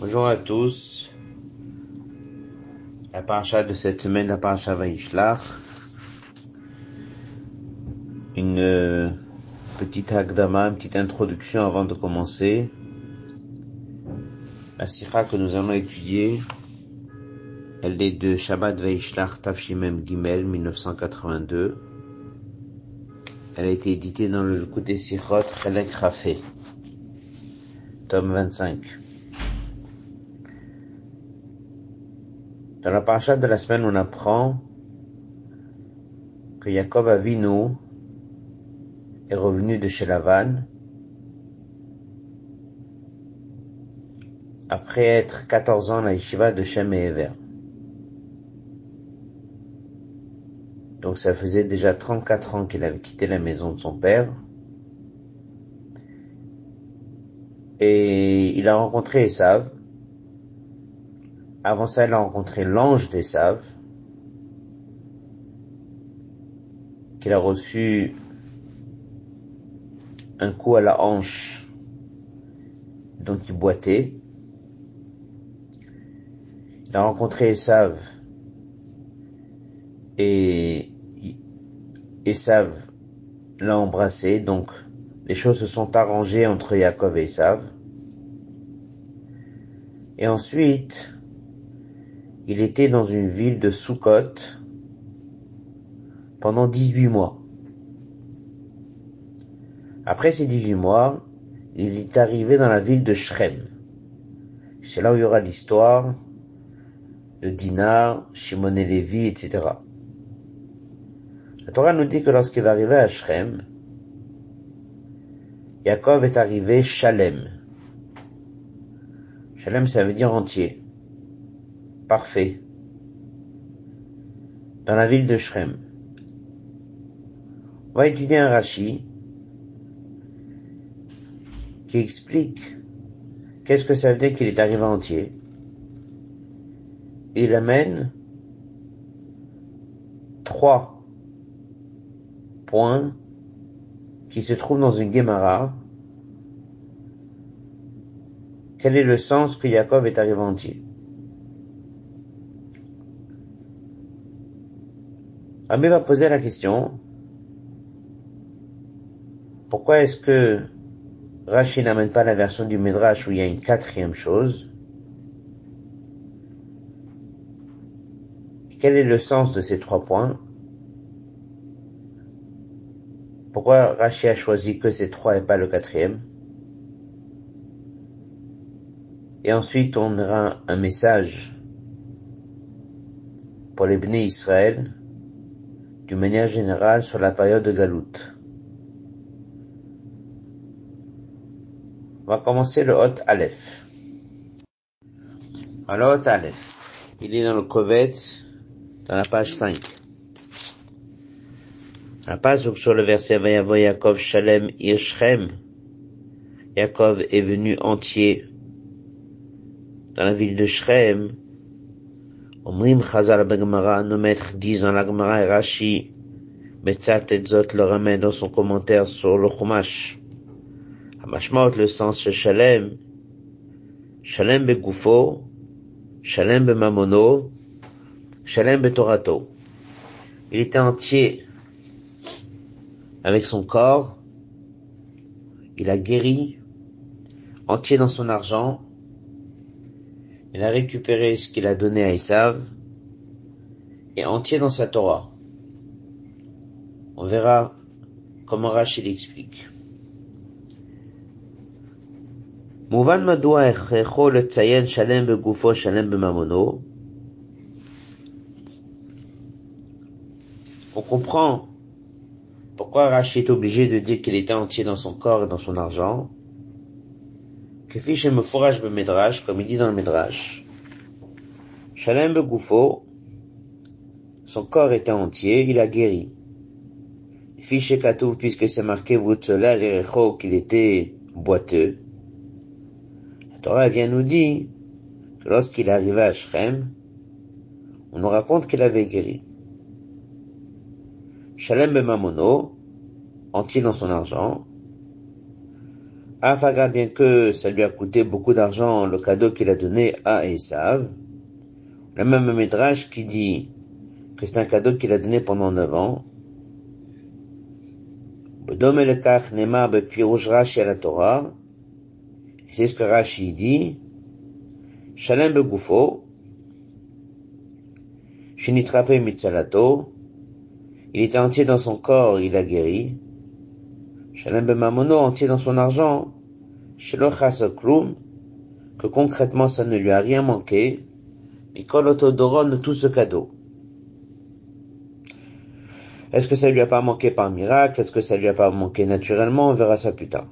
Bonjour à tous. La paracha de cette semaine, la paracha Vaishlach. Une euh, petite agdama, une petite introduction avant de commencer. La sikha que nous allons étudier, elle est de Shabbat Vaishlach Tafshimem Gimel 1982. Elle a été éditée dans le côté Sichot Chelek Rafé, tome 25. Dans la paracha de la semaine, on apprend que Jacob Avinu est revenu de chez Lavan après être 14 ans à la yeshiva de Shem et Ever. Donc ça faisait déjà 34 ans qu'il avait quitté la maison de son père. Et il a rencontré Esav. Avant ça, il a rencontré l'ange d'Esav, qu'il a reçu un coup à la hanche, donc il boitait. Il a rencontré Esav et Esav l'a embrassé, donc les choses se sont arrangées entre Jacob et Esav. Et ensuite, il était dans une ville de Soukot pendant 18 mois. Après ces 18 mois, il est arrivé dans la ville de Shrem. C'est là où il y aura l'histoire de Dinar, Shimon et Lévi, etc. La Torah nous dit que lorsqu'il va arriver à Shrem, Yaakov est arrivé Shalem. Shalem, ça veut dire entier. Parfait. Dans la ville de Shrem. On va étudier un Rashi qui explique qu'est-ce que ça veut dire qu'il est arrivé entier. Il amène trois point qui se trouve dans une Gemara. Quel est le sens que Jacob est arrivé entier? Rabbi va poser la question pourquoi est-ce que Rashi n'amène pas la version du Midrash où il y a une quatrième chose? Quel est le sens de ces trois points? Pourquoi Rashi a choisi que ces trois et pas le quatrième? Et ensuite, on aura un message pour les bénis Israël, d'une manière générale, sur la période de Galout. On va commencer le Hot Aleph. Alors, Hot Aleph, il est dans le Kovet, dans la page 5. La page sur le verset Vayavo Yaakov Shalem Irchem. Yaakov est venu entier dans la ville de Shrem. Omrim Chazal Begmara, nos maîtres disent dans la Gemara et Rashi, Metzat et le ramène dans son commentaire sur le Chumash. Hamashmaot le sens de Shalem. Shalem Begufo, Shalem Bemamono, Shalem Betorato. Il était entier avec son corps, il a guéri, entier dans son argent, il a récupéré ce qu'il a donné à Esav, et entier dans sa Torah. On verra comment Rachid explique. Mouvan מדוע הכרחו לציין שלם בגופו שלם בממונו? On comprend pourquoi Rachid est obligé de dire qu'il était entier dans son corps et dans son argent comme il dit dans le Medrash. Shalem Begoufo, son corps était entier, il a guéri. Fiche Katouf, puisque c'est marqué Vutzola l'Erecho qu'il était boiteux. La Torah vient nous dire que lorsqu'il est arrivé à Shrem, on nous raconte qu'il avait guéri. Shalem Mamono, entier dans son argent. Afaga, bien que ça lui a coûté beaucoup d'argent, le cadeau qu'il a donné à Esav, le même Midrash qui dit que c'est un cadeau qu'il a donné pendant neuf ans, c'est ce que Rashi dit, Shalem Begufo, Shinitrape Mitzalato, il était entier dans son corps, il a guéri, Shalem Bemamono, entier dans son argent, que concrètement ça ne lui a rien manqué, Mikol Otodoron, tout ce cadeau. Est-ce que ça lui a pas manqué par miracle? Est-ce que ça lui a pas manqué naturellement? On verra ça plus tard.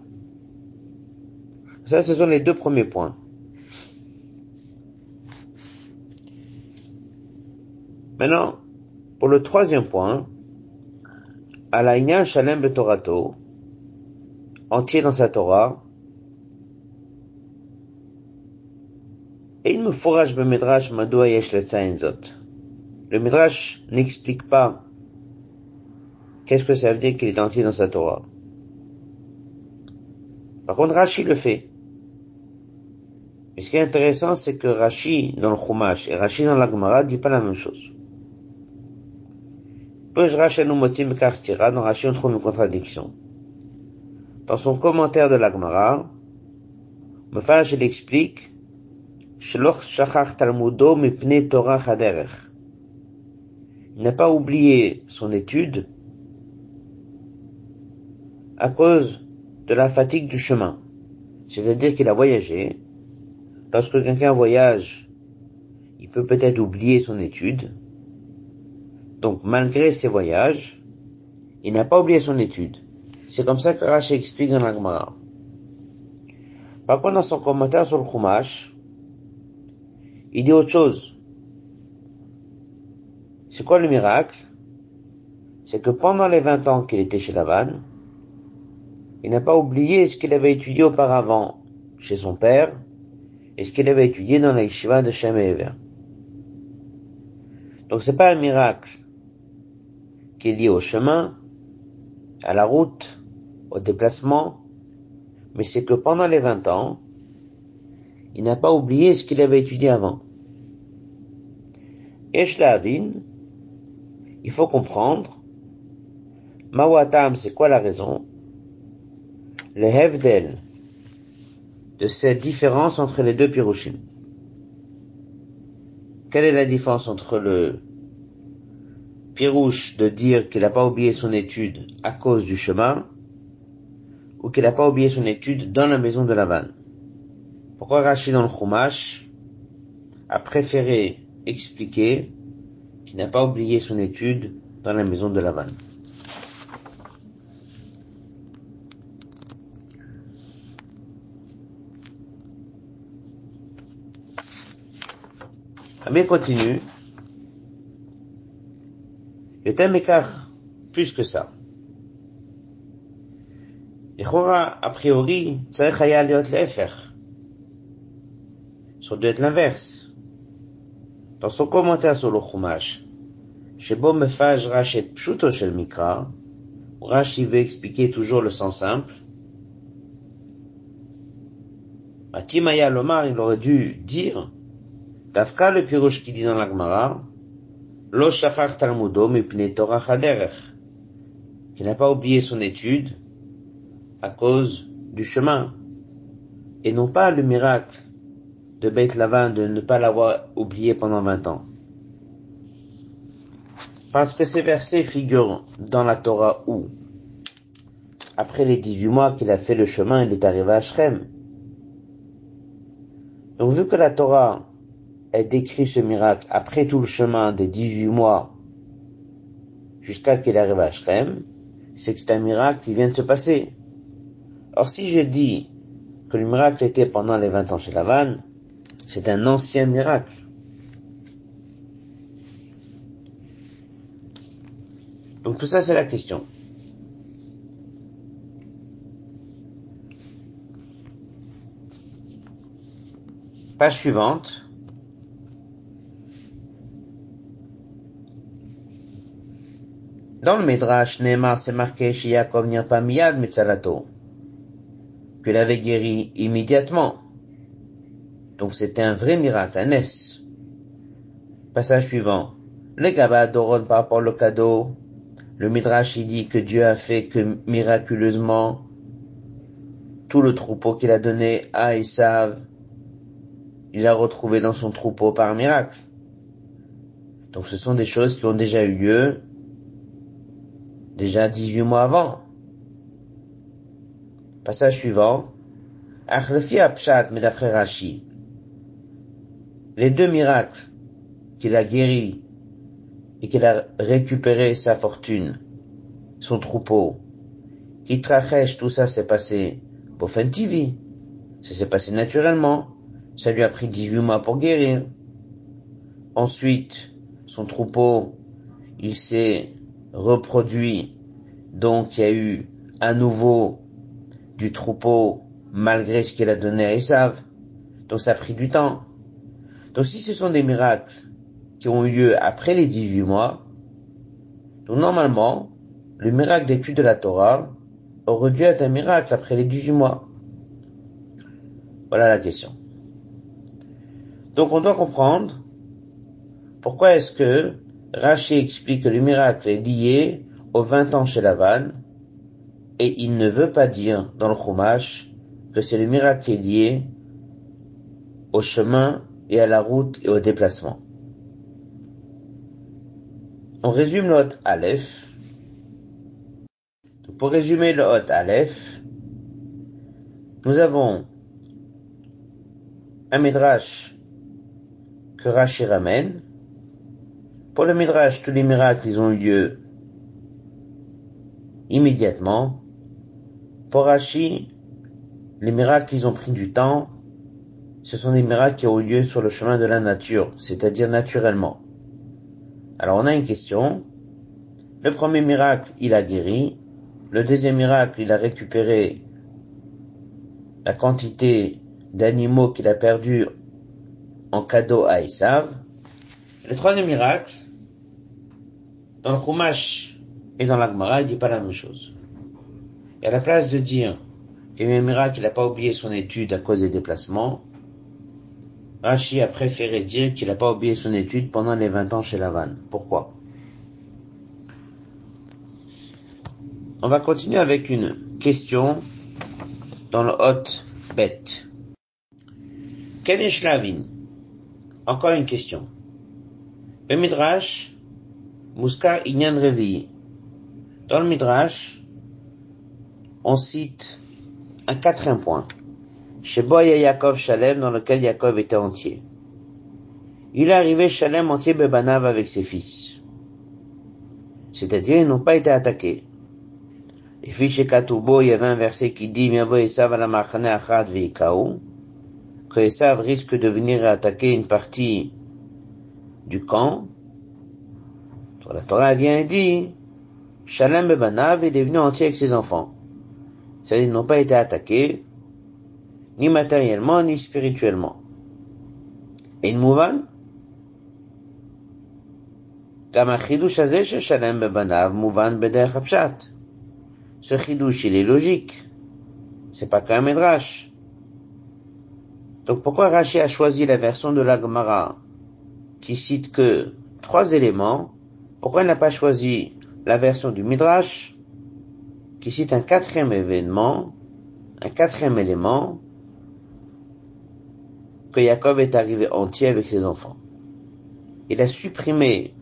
Ça, ce sont les deux premiers points. Maintenant, pour le troisième point, Alaïna Shalem Betorato, entier dans sa Torah, et il me fourrage le Midrash Madoua Yesh Le Midrash n'explique pas Qu'est-ce que ça veut dire qu'il est entier dans sa Torah Par contre, Rashi le fait. Mais ce qui est intéressant, c'est que Rashi dans le Chumash et Rashi dans la Gemara dit pas la même chose. Dans Rashi, on trouve une contradiction. Dans son commentaire de la Gemara, Mefash, il explique, Il n'a pas oublié son étude, à cause de la fatigue du chemin. C'est-à-dire qu'il a voyagé. Lorsque quelqu'un voyage, il peut peut-être oublier son étude. Donc, malgré ses voyages, il n'a pas oublié son étude. C'est comme ça que Rashi explique dans l'Agmara. Par contre, dans son commentaire sur le Chumash, il dit autre chose. C'est quoi le miracle? C'est que pendant les 20 ans qu'il était chez Lavan, il n'a pas oublié ce qu'il avait étudié auparavant chez son père et ce qu'il avait étudié dans la yeshiva de Shem et Donc c'est pas un miracle qui est lié au chemin, à la route, au déplacement, mais c'est que pendant les 20 ans, il n'a pas oublié ce qu'il avait étudié avant. Eshlavin, il faut comprendre, Mawatam, c'est quoi la raison? Le Hevdel de cette différence entre les deux Pirushim. Quelle est la différence entre le Pirouche de dire qu'il n'a pas oublié son étude à cause du chemin ou qu'il n'a pas oublié son étude dans la maison de la vanne Pourquoi Rachid dans le a préféré expliquer qu'il n'a pas oublié son étude dans la maison de la vanne Mais continue. Le thème écart plus que ça. לכאורה, a priori, צריך היה להיות להפך. Ça doit être l'inverse. Dans son commentaire sur le Chumash, שבו מפאז' רש את פשוטו של מקרא, Rashi veut expliquer toujours le sens simple. Matimaya Lomar, il aurait dû dire, Dafka le pirouche qui dit dans l'Agmara, Lo shachar talmudo mipne Torah Il n'a pas oublié son étude à cause du chemin. Et non pas le miracle de Beit de ne pas l'avoir oublié pendant vingt ans. Parce que ces versets figurent dans la Torah où, après les dix-huit mois qu'il a fait le chemin, il est arrivé à Shrem. Donc vu que la Torah elle décrit ce miracle après tout le chemin des 18 mois jusqu'à qu'il arrive à Shrem, c'est que c'est un miracle qui vient de se passer. Or, si je dis que le miracle était pendant les 20 ans chez Lavan, c'est un ancien miracle. Donc tout ça, c'est la question. Page suivante. Dans le Midrash, Neymar, c'est marqué chez Yaakov Nirpa Miyad Mitzalato. Qu'il avait guéri immédiatement. Donc c'était un vrai miracle, un S. Passage suivant. Le Gaba Doron par rapport au cadeau, le Midrash il dit que Dieu a fait que miraculeusement tout le troupeau qu'il a donné à Esav, il a retrouvé dans son troupeau par miracle. Donc ce sont des choses qui ont déjà eu lieu déjà 18 mois avant. Passage suivant. mais d'après Rashi, les deux miracles qu'il a guéri et qu'il a récupéré sa fortune, son troupeau, Itrachèche, tout ça s'est passé Bofen TV. Ça s'est passé naturellement. Ça lui a pris 18 mois pour guérir. Ensuite, son troupeau, il s'est reproduit. Donc, il y a eu à nouveau du troupeau malgré ce qu'il a donné à Esav. Donc, ça a pris du temps. Donc, si ce sont des miracles qui ont eu lieu après les 18 mois, donc normalement, le miracle d'étude de la Torah aurait dû être un miracle après les 18 mois. Voilà la question. Donc on doit comprendre pourquoi est-ce que Rashi explique que le miracle est lié aux 20 ans chez Lavan et il ne veut pas dire dans le Chumash que c'est le miracle est lié au chemin et à la route et au déplacement. On résume le Hot Aleph. Pour résumer le Aleph, nous avons un Midrash que Rashi ramène. Pour le Midrash, tous les miracles, ils ont eu lieu immédiatement. Pour Rashi, les miracles, ils ont pris du temps. Ce sont des miracles qui ont eu lieu sur le chemin de la nature, c'est-à-dire naturellement. Alors on a une question. Le premier miracle, il a guéri. Le deuxième miracle, il a récupéré la quantité d'animaux qu'il a perdus en cadeau à Esav. Le troisième miracle, dans le Chumash et dans l'Agmara, il dit pas la même chose. Et à la place de dire qu'il y a un miracle, il n'a pas oublié son étude à cause des déplacements, Rashi a préféré dire qu'il n'a pas oublié son étude pendant les 20 ans chez Lavan. Pourquoi? On va continuer avec une question dans le Hot Bet. Kenesh Lavin. Encore une question. Le Midrash, Muskar Inyan Revi. Dans le Midrash, on cite un quatrième point. Chez Boya Yaakov Shalem, dans lequel Yaakov était entier. Il est arrivé Shalem entier Bebanav avec ses fils. C'est-à-dire, ils n'ont pas été attaqués. Et puis chez Katoubo, il y avait un verset qui dit, que Esav risque de venir attaquer une partie du camp. la Torah vient et dit, Shalem Bebanav est devenu entier avec ses enfants C'est-à-dire, ils n'ont pas été attaqués, ni matériellement, ni spirituellement. Et une mouvan, גם החידוש הזה ששלם בבניו מובן בדרך הפשט. Ce chidouche, il est logique. C'est pas qu'un midrash. Donc pourquoi Rashi a choisi la version de la Gemara qui cite que trois éléments Pourquoi il n'a pas choisi la version du midrash Qui cite un quatrième événement, un quatrième élément que Jacob est arrivé entier avec ses enfants. Il a supprimé,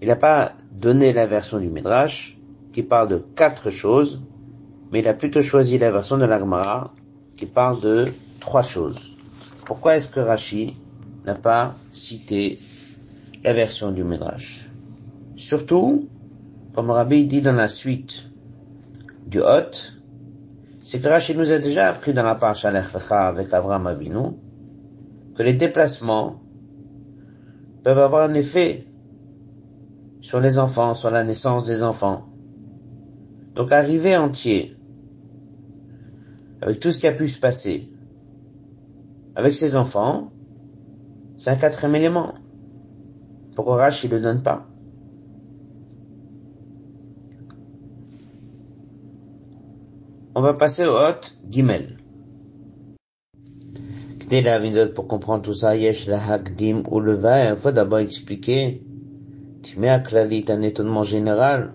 il n'a pas donné la version du Midrash qui parle de quatre choses, mais il a plutôt choisi la version de l'Agmara qui parle de trois choses. Pourquoi est-ce que Rashi n'a pas cité la version du Midrash? Surtout, comme Rabbi dit dans la suite du Hot, c'est que Rachid nous a déjà appris dans la page avec Abraham Avinu que les déplacements peuvent avoir un effet sur les enfants, sur la naissance des enfants. Donc arriver entier, avec tout ce qui a pu se passer, avec ses enfants, c'est un quatrième élément. Pourquoi Rachid ne le donne pas? On va passer au hot Gimel. Pour comprendre tout ça, yesh ou le il faut d'abord expliquer, à klalit un étonnement général,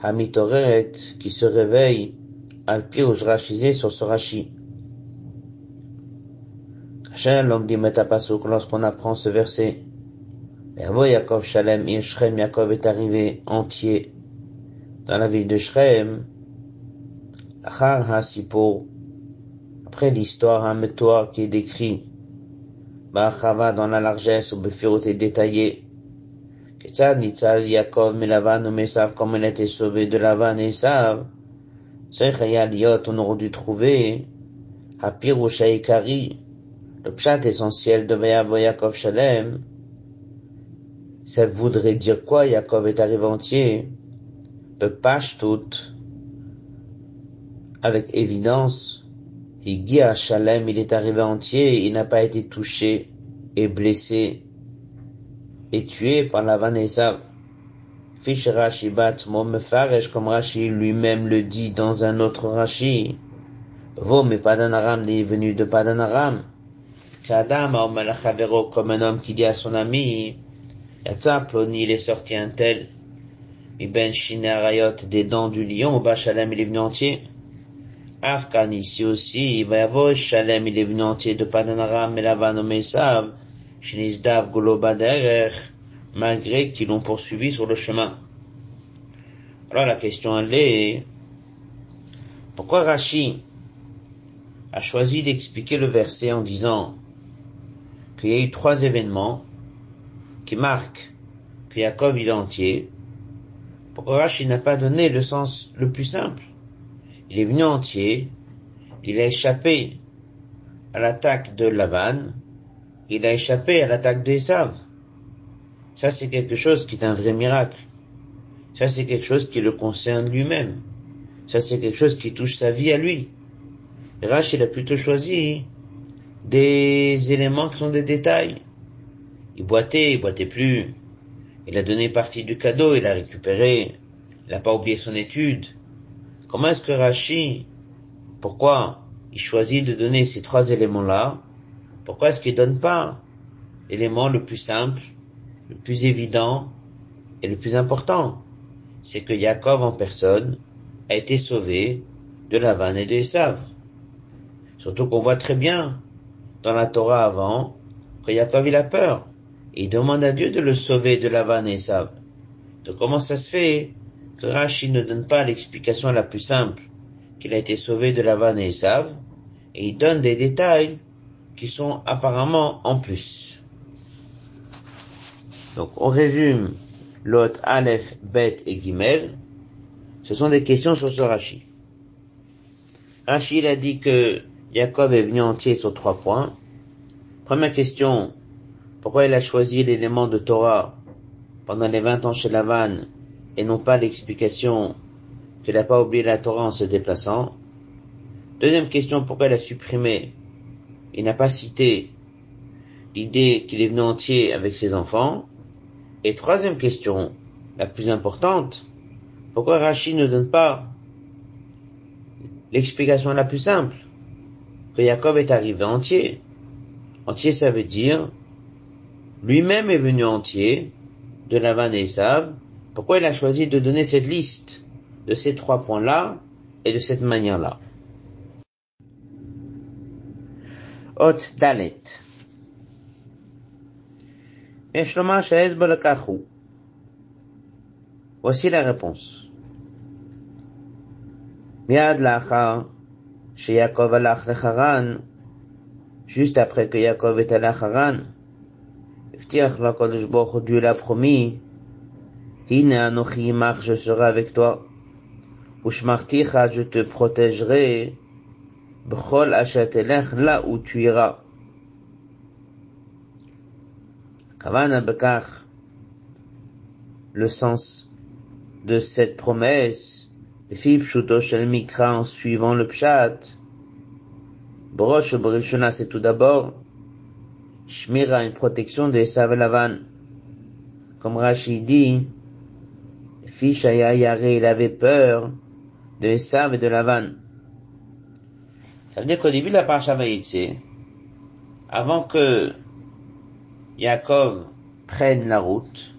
hamitoret, qui se réveille, al ou sur ce rashi. l'homme dit Metapasuk lorsqu'on apprend ce verset. Yaakov Shalem, Shrem, Yaakov est arrivé entier dans la ville de Shrem. HaSipur, après l'histoire, un métoire qui est décrit, Ba'achava dans la largesse, ou Befiroté détaillée, Ketzad Nitzal Yaakov Melavan ou Mesav, comme elle a été sauvée de Lavan et Esav, Liot, on aurait dû trouver, Hapiru Shaikari, le pshat essentiel de Yaakov Shalem, ça voudrait dire quoi Yaakov est arrivé entier? Pepach tout, avec évidence, Higia Shalem, il est arrivé entier, il n'a pas été touché et blessé et tué par la Vanessa. Fish Rashi Bat comme Rashi lui-même le dit dans un autre Rashi. Vo, mais Padanaram est venu de Padanaram. Kadam, comme un homme qui dit à son ami, Yatsa Ploni, il est sorti un tel. Ben Shinarayot, des dents du lion, Bachalem, il est venu entier. Afghan ici aussi, il va y avoir Shalem, il est venu entier de Padanaram, mais là-bas nommé Sav, Shinizdav Golobaderer, malgré qu'ils l'ont poursuivi sur le chemin. Alors la question elle est, pourquoi Rashi a choisi d'expliquer le verset en disant qu'il y a eu trois événements qui marquent que il est entier, pourquoi Rashi n'a pas donné le sens le plus simple il est venu entier, il a échappé à l'attaque de Lavan, il a échappé à l'attaque d'Esav. Ça, c'est quelque chose qui est un vrai miracle. Ça, c'est quelque chose qui le concerne lui-même. Ça, c'est quelque chose qui touche sa vie à lui. Rach, il a plutôt choisi des éléments qui sont des détails. Il boitait, il boitait plus. Il a donné partie du cadeau, il a récupéré. Il n'a pas oublié son étude. Comment est-ce que Rashi, pourquoi il choisit de donner ces trois éléments-là? Pourquoi est-ce qu'il donne pas l'élément le plus simple, le plus évident et le plus important? C'est que Jacob en personne a été sauvé de la vanne et de Esav. Surtout qu'on voit très bien dans la Torah avant que Jacob il a peur. Il demande à Dieu de le sauver de la vanne et Esav. Donc comment ça se fait Rashi ne donne pas l'explication la plus simple, qu'il a été sauvé de la vanne et Esav, et il donne des détails qui sont apparemment en plus. Donc on résume l'autre Aleph, Bet et Gimel. Ce sont des questions sur ce Rashi. Rashi il a dit que Jacob est venu entier sur trois points. Première question, pourquoi il a choisi l'élément de Torah pendant les vingt ans chez Lavan et non pas l'explication qu'il n'a pas oublié la Torah en se déplaçant. Deuxième question, pourquoi il a supprimé Il n'a pas cité l'idée qu'il est venu entier avec ses enfants? Et troisième question, la plus importante, pourquoi Rachid ne donne pas l'explication la plus simple? Que Jacob est arrivé entier. Entier, ça veut dire lui-même est venu entier de Lavan et Esav, pourquoi il a choisi de donner cette liste de ces trois points-là et de cette manière-là Ot Dalet. Voici la réponse. Juste après que Yaakov est allé à Haran, Dieu l'a promis, je serai avec toi. Ushmarticha, je te protégerai. Bchol achatelech, là où tu iras. Kavana le sens de cette promesse, Fib pshuto shel mikra en suivant le pshat. Brosh brishona, c'est tout d'abord, Shmira, une protection des Savelavan. Comme Rachid dit, il avait peur de Esav et de Lavan. Ça veut dire qu'au début de la paracha avant que Yaakov prenne la route,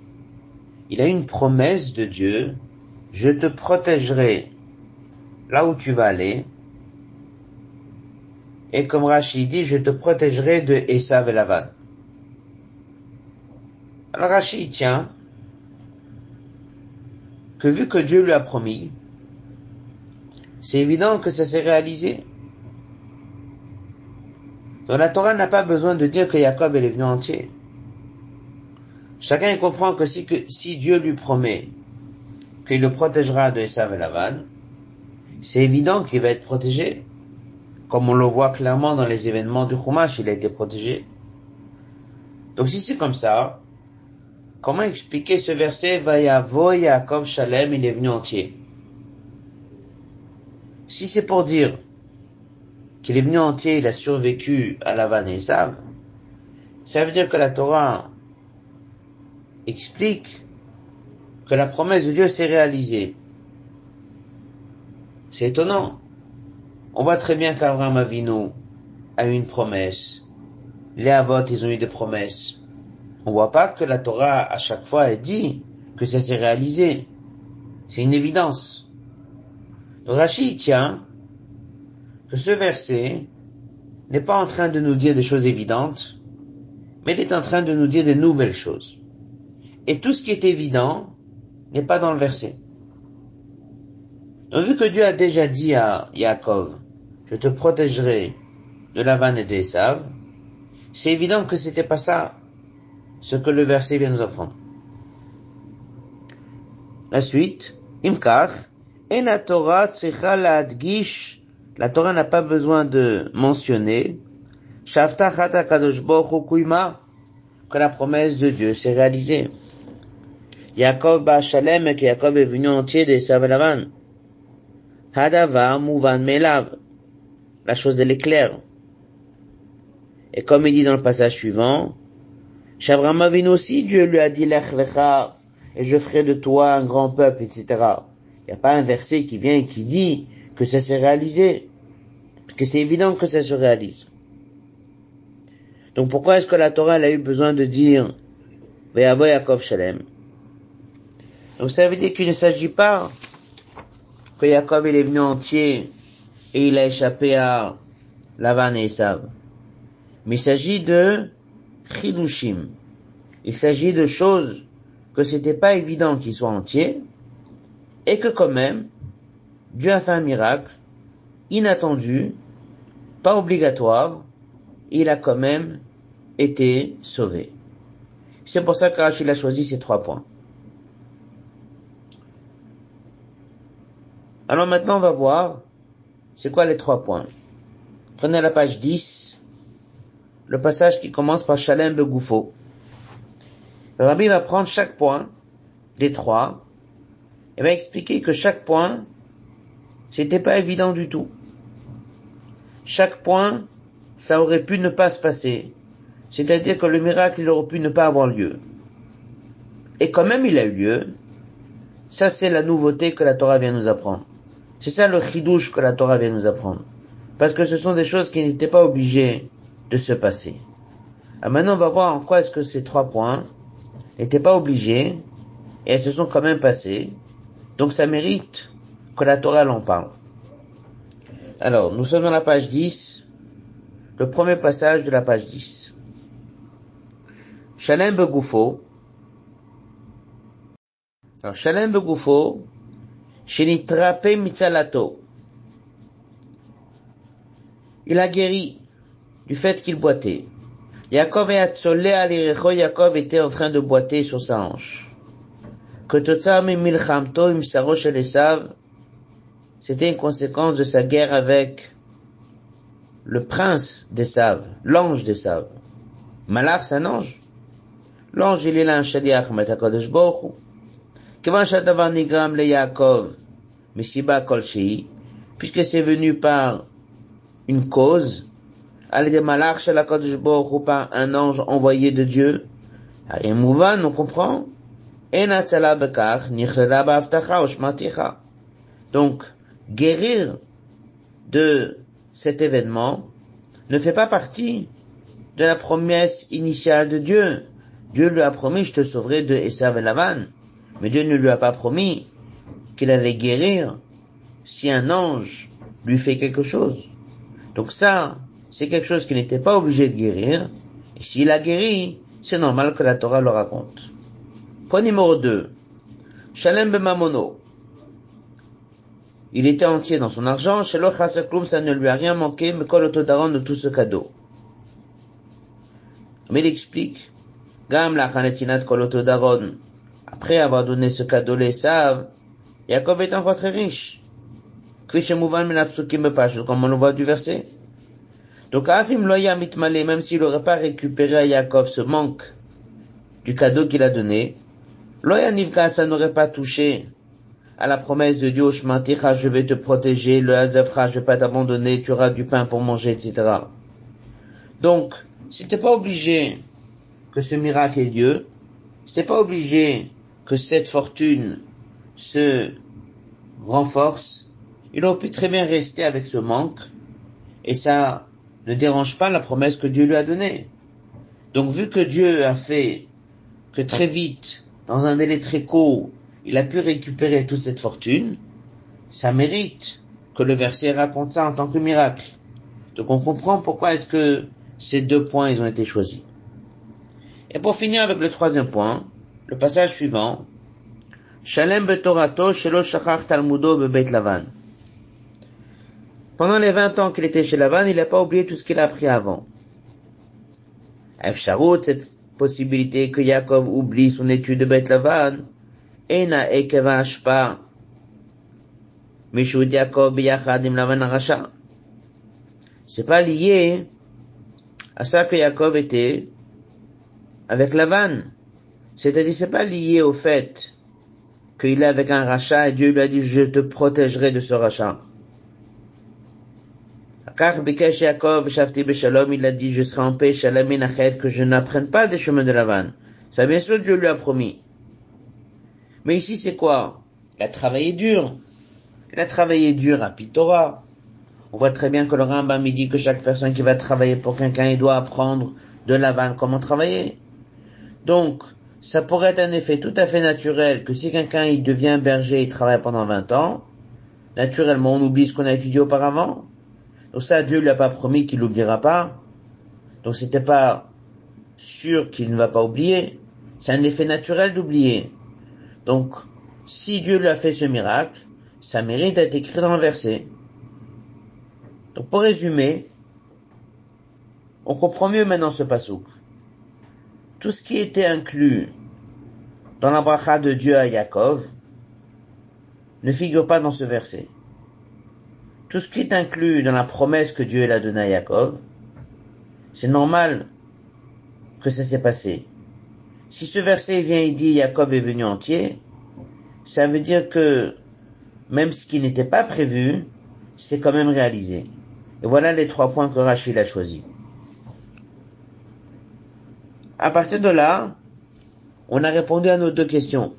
il a une promesse de Dieu, je te protégerai là où tu vas aller, et comme Rachid dit, je te protégerai de Esav et Lavan. Alors Rachid tient que vu que Dieu lui a promis, c'est évident que ça s'est réalisé. Donc la Torah n'a pas besoin de dire que Jacob est venu entier. Chacun comprend que si, Dieu lui promet qu'il le protégera de Esav et Lavan, c'est évident qu'il va être protégé. Comme on le voit clairement dans les événements du Chumash, il a été protégé. Donc si c'est comme ça, comment expliquer ce verset Vayavo Yaakov Shalem, il est venu entier Si c'est pour dire qu'il est venu entier, il a survécu à Lavan et Esav, ça veut dire que la Torah explique que la promesse de Dieu s'est réalisée. C'est étonnant. On voit très bien qu'Abraham Avinu a eu une promesse. Les Avot, ils ont eu des promesses. On voit pas que la Torah, à chaque fois, dit que ça s'est réalisé. C'est une évidence. Donc Rachid tient que ce verset n'est pas en train de nous dire des choses évidentes, mais il est en train de nous dire des nouvelles choses. Et tout ce qui est évident n'est pas dans le verset. Donc, vu que Dieu a déjà dit à Yaakov, je te protégerai de la vanne et de Esav, c'est évident que c'était pas ça ce que le verset vient nous apprendre. La suite, Imkach, la Torah la Torah n'a pas besoin de mentionner, que la promesse de Dieu s'est réalisée. Yaakov et que Yaakov est venu entier de Savalavan. Hadava Mouvan Melav. La chose elle est claire. Et comme il dit dans le passage suivant, Shavram Avin aussi, Dieu lui a dit Lech et je ferai de toi un grand peuple, etc. Il n'y a pas un verset qui vient et qui dit que ça s'est réalisé. Parce que c'est évident que ça se réalise. Donc pourquoi est-ce que la Torah a eu besoin de dire Ve'avo Yaakov Shalem? Donc ça veut dire qu'il ne s'agit pas que Jacob est venu entier et il a échappé à Lavan et Esav. Mais il s'agit de chidushim. Il s'agit de choses que c'était pas évident qu'il soit entier et que quand même Dieu a fait un miracle inattendu, pas obligatoire, il a quand même été sauvé. C'est pour ça qu'Achille a choisi ces trois points. Alors maintenant, on va voir, c'est quoi les trois points? Prenez la page 10, le passage qui commence par Shalem Begoufo. Le rabbi va prendre chaque point des trois et va expliquer que chaque point, c'était pas évident du tout. Chaque point, ça aurait pu ne pas se passer. C'est-à-dire que le miracle, il aurait pu ne pas avoir lieu. Et quand même il a eu lieu, ça c'est la nouveauté que la Torah vient nous apprendre. C'est ça le chidouche que la Torah vient nous apprendre. Parce que ce sont des choses qui n'étaient pas obligées de se passer. Alors maintenant, on va voir en quoi est-ce que ces trois points n'étaient pas obligés et elles se sont quand même passées. Donc ça mérite que la Torah l'en parle. Alors, nous sommes dans la page 10, le premier passage de la page 10. Shalem Begoufo. Alors, Shalem Begoufo, il a guéri du fait qu'il boitait. Yaakov et était en train de boiter sur sa hanche. C'était une conséquence de sa guerre avec le prince des Saves, l'ange des Saves. Malach, c'est un ange. L'ange, il est là un shaliach, mais HaKadosh Baruch Hu. nigram le Yaakov, Mesiba Kolshei, puisque c'est venu par une cause, par un ange envoyé de Dieu, comprend, donc, guérir de cet événement ne fait pas partie de la promesse initiale de Dieu. Dieu lui a promis, je te sauverai de Esav et Lavan. Mais Dieu ne lui a pas promis qu'il allait guérir si un ange lui fait quelque chose. Donc ça, c'est quelque chose qu'il n'était pas obligé de guérir. Et s'il a guéri, c'est normal que la Torah le raconte. Point numéro 2. Shalem Bemamono. Il était entier dans son argent, chez ça ne lui a rien manqué, mais kol de tout ce cadeau. Mais il explique, Gam la kol après avoir donné ce cadeau les saves, Jacob est encore très riche. Comme on le voit du verset. Donc, Afim Loya Mitmale, même s'il n'aurait pas récupéré à Jacob ce manque du cadeau qu'il a donné, Loya Nivka, ça n'aurait pas touché à la promesse de Dieu, je vais te protéger, le Hazafra, je vais pas t'abandonner, tu auras du pain pour manger, etc. Donc, c'était pas obligé que ce miracle ait lieu, c'était pas obligé que cette fortune se renforce, il aurait pu très bien rester avec ce manque, et ça ne dérange pas la promesse que Dieu lui a donnée. Donc vu que Dieu a fait que très vite, dans un délai très court, il a pu récupérer toute cette fortune, ça mérite que le verset raconte ça en tant que miracle. Donc on comprend pourquoi est-ce que ces deux points ils ont été choisis. Et pour finir avec le troisième point, le passage suivant, Shalem betorato shelo talmudo bebet Lavan. Pendant les vingt ans qu'il était chez Lavan, il n'a pas oublié tout ce qu'il a appris avant. Efsharut, cette possibilité que Jacob oublie son étude de Bet Lavan, Ena pas Mishud Jacob Yachadim Lavan Arasha. C'est pas lié à ça que Jacob était avec Lavan. C'est-à-dire, c'est pas lié au fait qu'il est avec un rachat et Dieu lui a dit, je te protégerai de ce rachat. Car Bikesh Jacob, Shafti Beshalom, il a dit, je serai en paix, Shalom que je n'apprenne pas des chemins de Lavan. Ça, bien sûr, Dieu lui a promis. Mais ici, c'est quoi? Il a travaillé dur. Il a travaillé dur à Pitora. On voit très bien que le Rambam dit que chaque personne qui va travailler pour quelqu'un, il doit apprendre de la vanne comment travailler. Donc, ça pourrait être un effet tout à fait naturel que si quelqu'un il devient berger et travaille pendant 20 ans, naturellement on oublie ce qu'on a étudié auparavant. Donc ça, Dieu lui a pas promis qu'il l'oubliera pas. Donc c'était pas sûr qu'il ne va pas oublier. C'est un effet naturel d'oublier. Donc, si Dieu lui a fait ce miracle, ça mérite d'être écrit dans le verset. Donc, pour résumer, on comprend mieux maintenant ce pasouk. Tout ce qui était inclus dans la bracha de Dieu à Yaakov ne figure pas dans ce verset. Tout ce qui est inclus dans la promesse que Dieu a donnée à Yaakov, c'est normal que ça s'est passé. Si ce verset vient et dit Jacob est venu entier, ça veut dire que même ce qui n'était pas prévu, c'est quand même réalisé. Et voilà les trois points que Rachid a choisis. À partir de là, on a répondu à nos deux questions.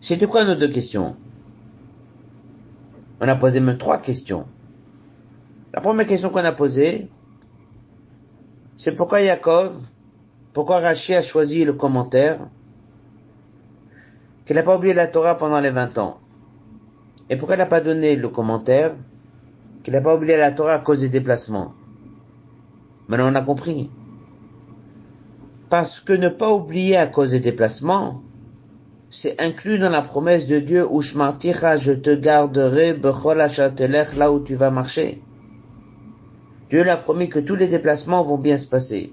C'était quoi nos deux questions? On a posé même trois questions. La première question qu'on a posée, c'est pourquoi Jacob pourquoi Rachid a choisi le commentaire qu'il n'a pas oublié la Torah pendant les 20 ans? Et pourquoi il n'a pas donné le commentaire qu'il n'a pas oublié la Torah à cause des déplacements? Maintenant on a compris. Parce que ne pas oublier à cause des déplacements, c'est inclus dans la promesse de Dieu, Ushmarticha, je te garderai, là où tu vas marcher. Dieu l'a promis que tous les déplacements vont bien se passer.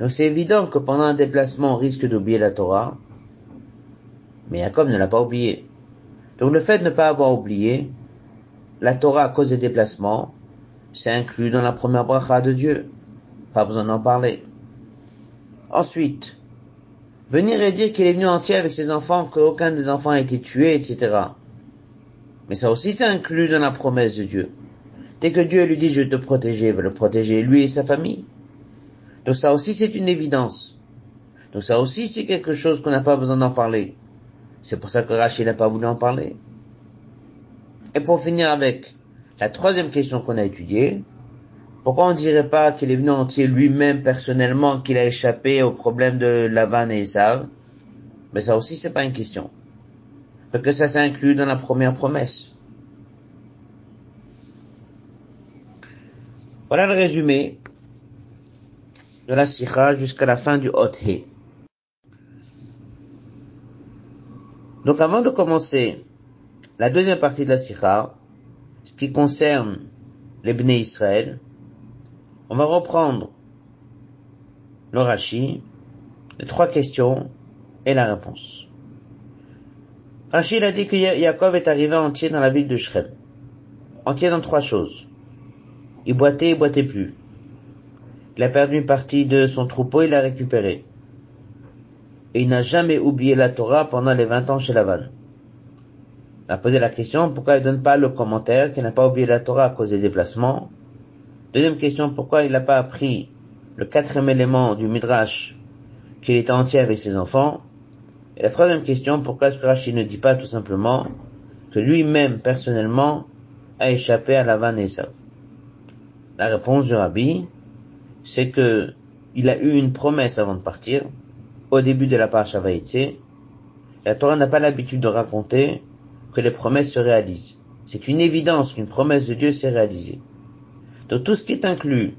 Donc c'est évident que pendant un déplacement, on risque d'oublier la Torah, mais Jacob ne l'a pas oublié. Donc le fait de ne pas avoir oublié la Torah à cause des déplacements, c'est inclus dans la première bracha de Dieu. Pas besoin d'en parler. Ensuite, venir et dire qu'il est venu entier avec ses enfants, qu'aucun des enfants a été tué, etc. Mais ça aussi c'est inclus dans la promesse de Dieu. Dès que Dieu lui dit je vais te protéger, il va le protéger lui et sa famille. Donc ça aussi c'est une évidence. Donc ça aussi c'est quelque chose qu'on n'a pas besoin d'en parler. C'est pour ça que Rachid n'a pas voulu en parler. Et pour finir avec La troisième question qu'on a étudiée, pourquoi on dirait pas qu'il est venu entier lui-même personnellement, qu'il a échappé au problème de Lavan et Esav Mais ça aussi, c'est pas une question. Parce que ça s'inclut dans la première promesse. Voilà le résumé de la Sikha jusqu'à la fin du Hot He. Donc avant de commencer la deuxième partie de la Sikha, ce qui concerne les Bnei Israël, on va reprendre le Rashi, les trois questions et la réponse. Rashi a dit que Yaakov est arrivé entier dans la ville de Shrem. Entier dans trois choses. Il boitait, il boitait plus. Il a perdu une partie de son troupeau, il l'a récupéré. Et il n'a jamais oublié la Torah pendant les 20 ans chez Lavan. Il a posé la question, pourquoi il ne donne pas le commentaire qu'il n'a pas oublié la Torah à cause des déplacements Deuxième question, pourquoi il n'a pas appris le quatrième élément du Midrash qu'il était entier avec ses enfants? Et la troisième question, pourquoi est-ce que ne dit pas tout simplement que lui-même, personnellement, a échappé à Lavan et Esav La réponse du Rabbi, c'est que il a eu une promesse avant de partir, au début de la Parasha Vaïtse. La Torah n'a pas l'habitude de raconter que les promesses se réalisent. C'est une évidence qu'une promesse de Dieu s'est réalisée. Donc tout ce qui est inclus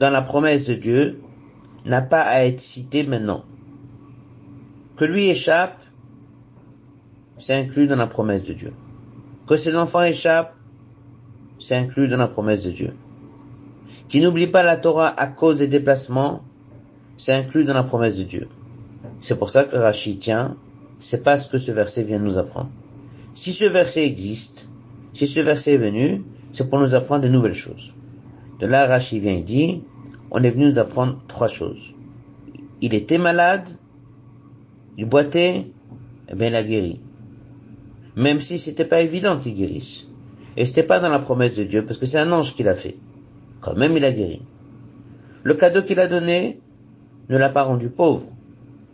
dans la promesse de Dieu n'a pas à être cité maintenant. Que lui échappe, c'est inclus dans la promesse de Dieu. Que ses enfants échappent, c'est inclus dans la promesse de Dieu. Qui n'oublie pas la Torah à cause des déplacements, c'est inclus dans la promesse de Dieu. C'est pour ça que Rachid tient, c'est pas ce que ce verset vient nous apprendre. Si ce verset existe, si ce verset est venu, c'est pour nous apprendre de nouvelles choses. De là, Rachid vient et dit, on est venu nous apprendre trois choses. Il était malade, il boitait, eh bien, il a guéri. Même si c'était pas évident qu'il guérisse. Et c'était pas dans la promesse de Dieu, parce que c'est un ange qui l'a fait. Quand même, il a guéri. Le cadeau qu'il a donné ne l'a pas rendu pauvre,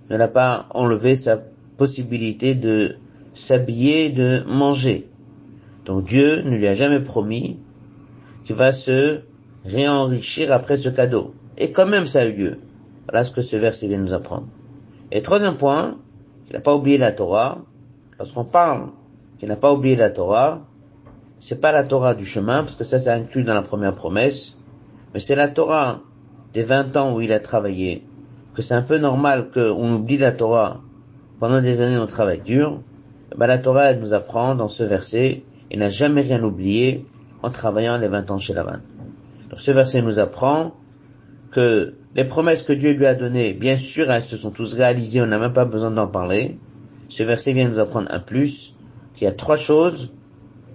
ne l'a pas enlevé sa possibilité de s'habiller, de manger. Donc Dieu ne lui a jamais promis qu'il va se réenrichir après ce cadeau. Et quand même ça a eu lieu. Voilà ce que ce verset vient nous apprendre. Et troisième point, il n'a pas oublié la Torah. Lorsqu'on parle qu'il n'a pas oublié la Torah, c'est pas la Torah du chemin, parce que ça, c'est inclus dans la première promesse, mais c'est la Torah des 20 ans où il a travaillé, que c'est un peu normal qu'on oublie la Torah pendant des années on travaille dur, ben la Torah, elle nous apprend dans ce verset il n'a jamais rien oublié en travaillant les 20 ans chez Lavan. Donc ce verset nous apprend que les promesses que Dieu lui a données, bien sûr, elles se sont tous réalisées, on n'a même pas besoin d'en parler. Ce verset vient nous apprendre un plus, qu'il y a trois choses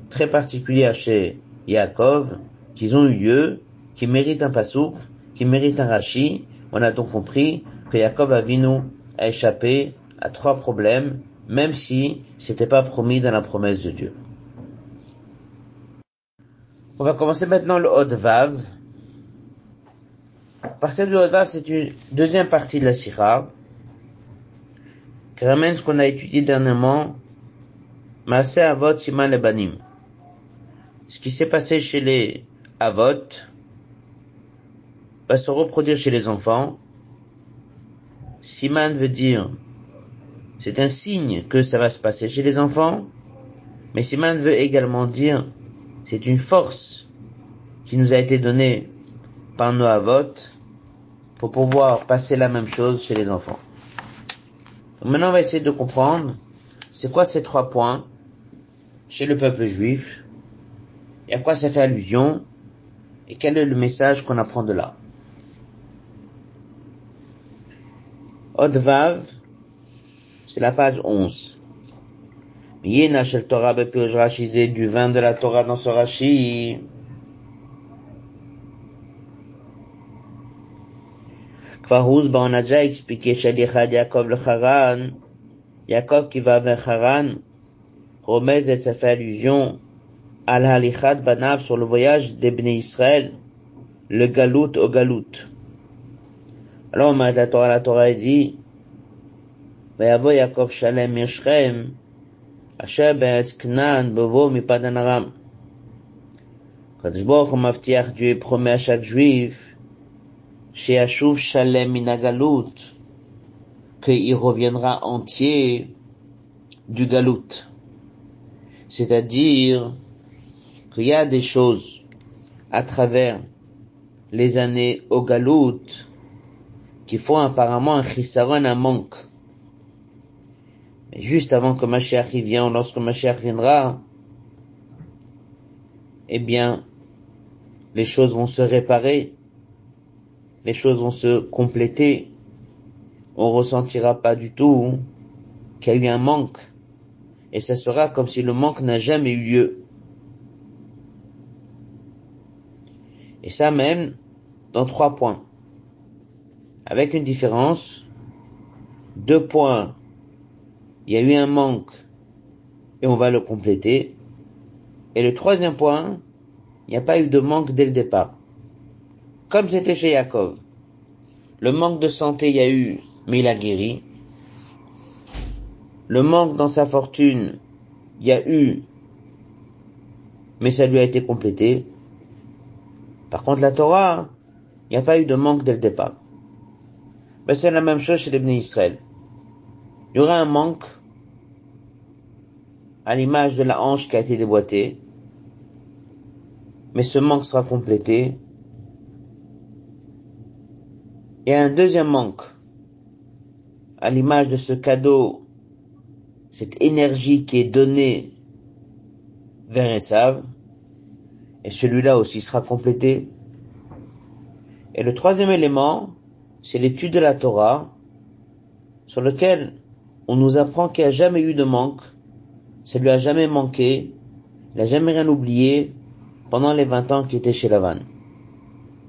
très particulières chez Yaakov, qui ont eu lieu, qui méritent un pasouk, qui méritent un rachi. On a donc compris que Yaakov Avinu a échappé à trois problèmes, même si c'était pas promis dans la promesse de Dieu. On va commencer maintenant le Vav. À partir du Vav, c'est une deuxième partie de la Sira, qui ramène ce qu'on a étudié dernièrement, Maaseh Avot Siman Lebanim. Ce qui s'est passé chez les Avot va se reproduire chez les enfants. Siman veut dire, c'est un signe que ça va se passer chez les enfants, mais Siman veut également dire c'est une force qui nous a été donnée par nos avots pour pouvoir passer la même chose chez les enfants. maintenant, on va essayer de comprendre c'est quoi ces trois points chez le peuple juif et à quoi ça fait allusion et quel est le message qu'on apprend de là. Odvav, c'est la page 11. Yéna shel Torah bepirush Rashi du vin de la Torah dans ce Rashi. Kvaruz, ben on a déjà expliqué chez Yaakov le Haran, Yaakov qui va vers Haran, Romez et ça fait allusion à l'Halichat Banav sur le voyage des Bnei Israël, le Galout au Galout. Alors, on la Torah, la Torah dit, Vayavo Yaakov Shalem Yeshrem, Asher Beretz Knan Bovo Mipadan Aram. Kadjbor Maftiach, Dieu promet à chaque juif, chez Ashuv Shalem Minagalut, qu'il reviendra entier du galout. C'est-à-dire qu'il y a des choses à travers les années au galout qui font apparemment un chisaron, un manque. Juste avant que Mashiach y vienne, lorsque Mashiach viendra, eh bien, les choses vont se réparer, les choses vont se compléter, on ressentira pas du tout qu'il y a eu un manque, et ça sera comme si le manque n'a jamais eu lieu. Et ça mène dans trois points. Avec une différence, deux points, il y a eu un manque et on va le compléter. Et le troisième point, il n'y a pas eu de manque dès le départ. Comme c'était chez Yaakov. Le manque de santé, il y a eu, mais il a guéri. Le manque dans sa fortune, il y a eu, mais ça lui a été complété. Par contre, la Torah, il n'y a pas eu de manque dès le départ. Mais c'est la même chose chez les Israël. Il y aura un manque à l'image de la hanche qui a été déboîtée, mais ce manque sera complété. Et un deuxième manque à l'image de ce cadeau, cette énergie qui est donnée vers Esav, et celui-là aussi sera complété. Et le troisième élément, c'est l'étude de la Torah, sur lequel on nous apprend qu'il n'y a jamais eu de manque, ça lui a jamais manqué, il n'a jamais rien oublié pendant les 20 ans qu'il était chez Lavan.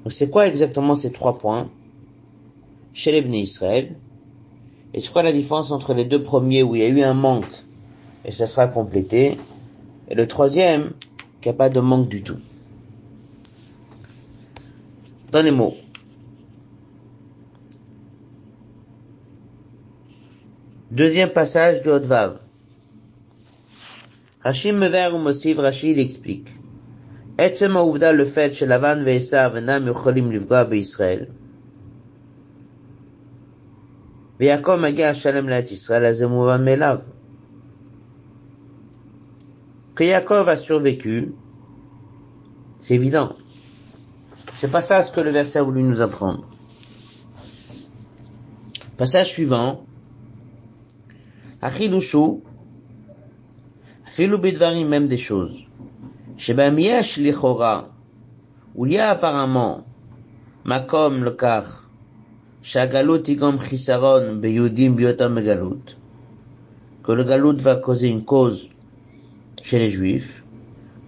Donc c'est quoi exactement ces trois points chez les Israël? Et c'est quoi la différence entre les deux premiers où il y a eu un manque et ça sera complété, et le troisième qu'il n'y a pas de manque du tout. Dans les mots. Deuxième passage de Hotvav. Rachim Mever ou Mosiv, Rashi il explique. עצם העובדה לפת שלבן ועשיו אינם יכולים לפגוע בישראל, ויעקב מגיע שלם לארץ ישראל, אז זה מובן מאליו. Que Yaakov a survécu, c'est évident. C'est pas ça ce que le verset a voulu nous apprendre. Passage suivant. Achilouchou, Achilou Bidvarim, même des choses. Shebam Yesh Lichora, où il y a apparemment, Makom le Kar, Shagalut Igom Chisaron, Beyudim Biotam Galut, que le Galut va causer une cause chez les Juifs,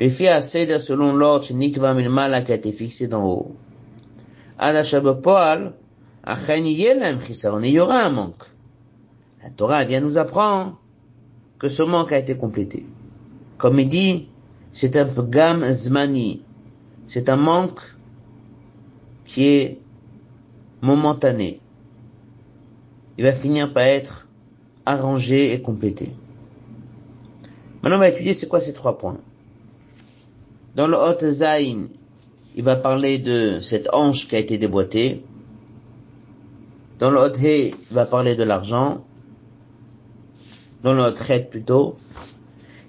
le fia Seder selon l'ordre Nikva Milmala qui a été fixé d'en haut. Adashabopoal, Achen Yelem Chisaron, il y aura un manque. La Torah vient nous apprendre que ce manque a été complété. Comme il dit, c'est un gam zmani. C'est un manque qui est momentané. Il va finir par être arrangé et complété. Maintenant, on va étudier c'est quoi ces trois points. Dans le Hot Zain, il va parler de cette hanche qui a été déboîtée. Dans le Hot He, il va parler de l'argent. Dans Hot Het plutôt.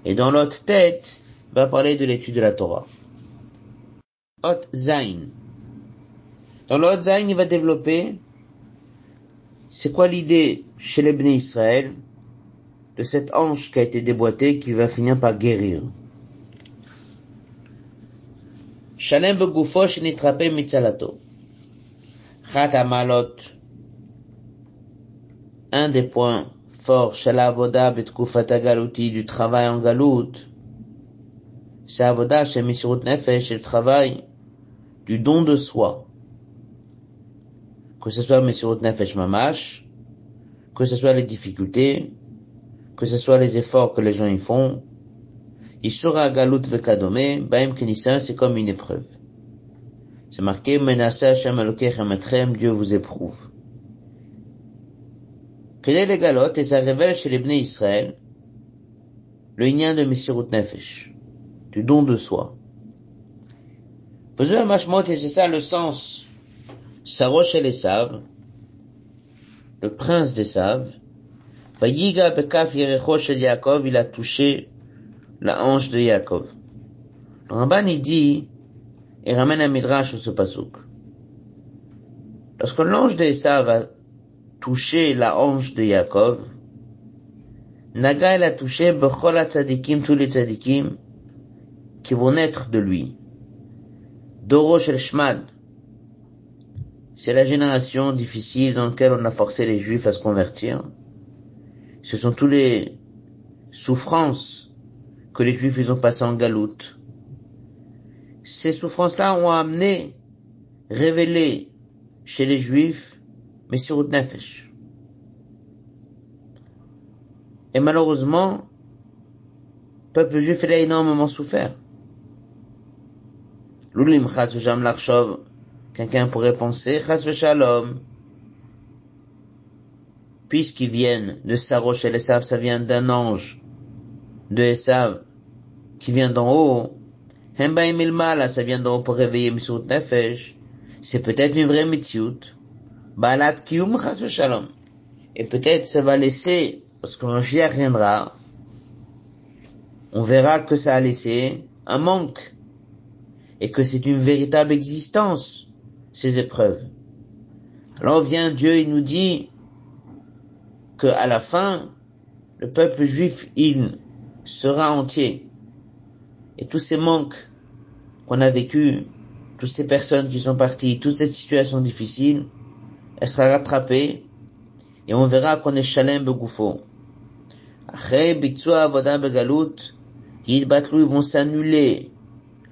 Et dans l'autre tête, va parler de l'étude de la Torah. Hot Zain. Dans le Hot Zain, il va développer c'est quoi l'idée chez les Bnei Israël de cette hanche qui a été déboîtée qui va finir par guérir? Shalem begufo shenitrape mitzalato. Chat amalot. Un des points galouti, du travail en galout, c'est avoda chez Misirut Nefesh, le travail du don de soi. Que ce soit Misirut Nefesh Mamash, que ce soit les difficultés, que ce soit les efforts que les gens y font, il sera galut vekadome, baim kenissan, c'est comme une épreuve. C'est marqué, menase Hashem Elokeichem Dieu vous éprouve. Est les galotes, et ça révèle chez les Bnei Israël, le lien de Misirut Nefesh du don de soi. et c'est ça le sens. Sarosh et Esav, le prince des Saves, Vayiga bekaf yerecho de Yaakov, il a touché la hanche de Yaakov. Le Ramban, il dit, et ramène un midrash sur ce pasouk. Lorsque l'ange de Esav touché la hanche de Yaakov, Naga, il a touché Bechol tzadikim, tous les tzadikim, qui vont naître de lui. Doro shel Shmad, c'est la génération difficile dans laquelle on a forcé les juifs à se convertir. Ce sont tous les souffrances que les juifs ils ont passées en galoute. Ces souffrances-là ont amené, révélé chez les juifs, sur Nefesh. Et malheureusement, le peuple juif a énormément souffert. L'ulim chas l'archov, quelqu'un pourrait penser, chas shalom, puisqu'ils viennent de Sarosh et Esav, ça vient d'un ange de Esav, qui vient d'en haut, Hembaim ilmala, ça vient d'en haut pour réveiller Mitsut Nefesh, c'est peut-être une vraie Mitzut, Balat Kiyum shalom. Et peut-être ça va laisser, parce qu'un chien viendra, on verra que ça a laissé un manque et que c'est une véritable existence, ces épreuves. Alors vient Dieu, il nous dit que à la fin, le peuple juif, il sera entier. Et tous ces manques qu'on a vécus, toutes ces personnes qui sont parties, toutes ces situations difficiles, elle sera rattrapée et on verra qu'on est chalem begoufo. Après, Begalout, ils vont s'annuler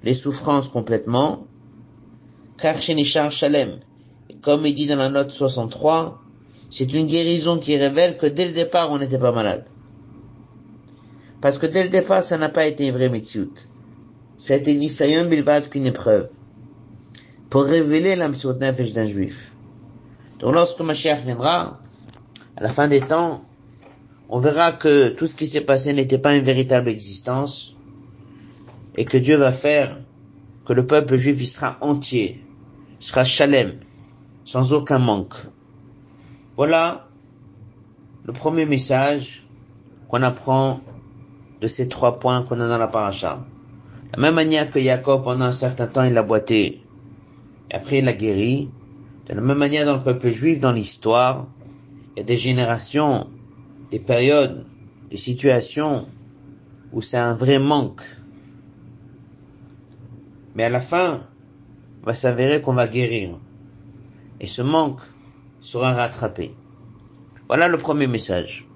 les souffrances complètement, car Shalem, comme il dit dans la note 63, c'est une guérison qui révèle que dès le départ, on n'était pas malade. Parce que dès le départ, ça n'a pas été une vraie mitzvot. Ça a été Nisayon qu'une épreuve. Pour révéler mitzvot nefesh d'un juif. Donc lorsque Mashiach viendra, à la fin des temps, on verra que tout ce qui s'est passé n'était pas une véritable existence, et que Dieu va faire que le peuple juif sera entier, sera chalem, sans aucun manque. Voilà le premier message qu'on apprend de ces trois points qu'on a dans la paracha. La même manière que Jacob, pendant un certain temps, il a boité, et après il a guéri, de la même manière dans le peuple juif, dans l'histoire, il y a des générations, des périodes, des situations où c'est un vrai manque, mais à la fin, va s'avérer qu'on va guérir. Et ce manque sera rattrapé. Voilà le premier message.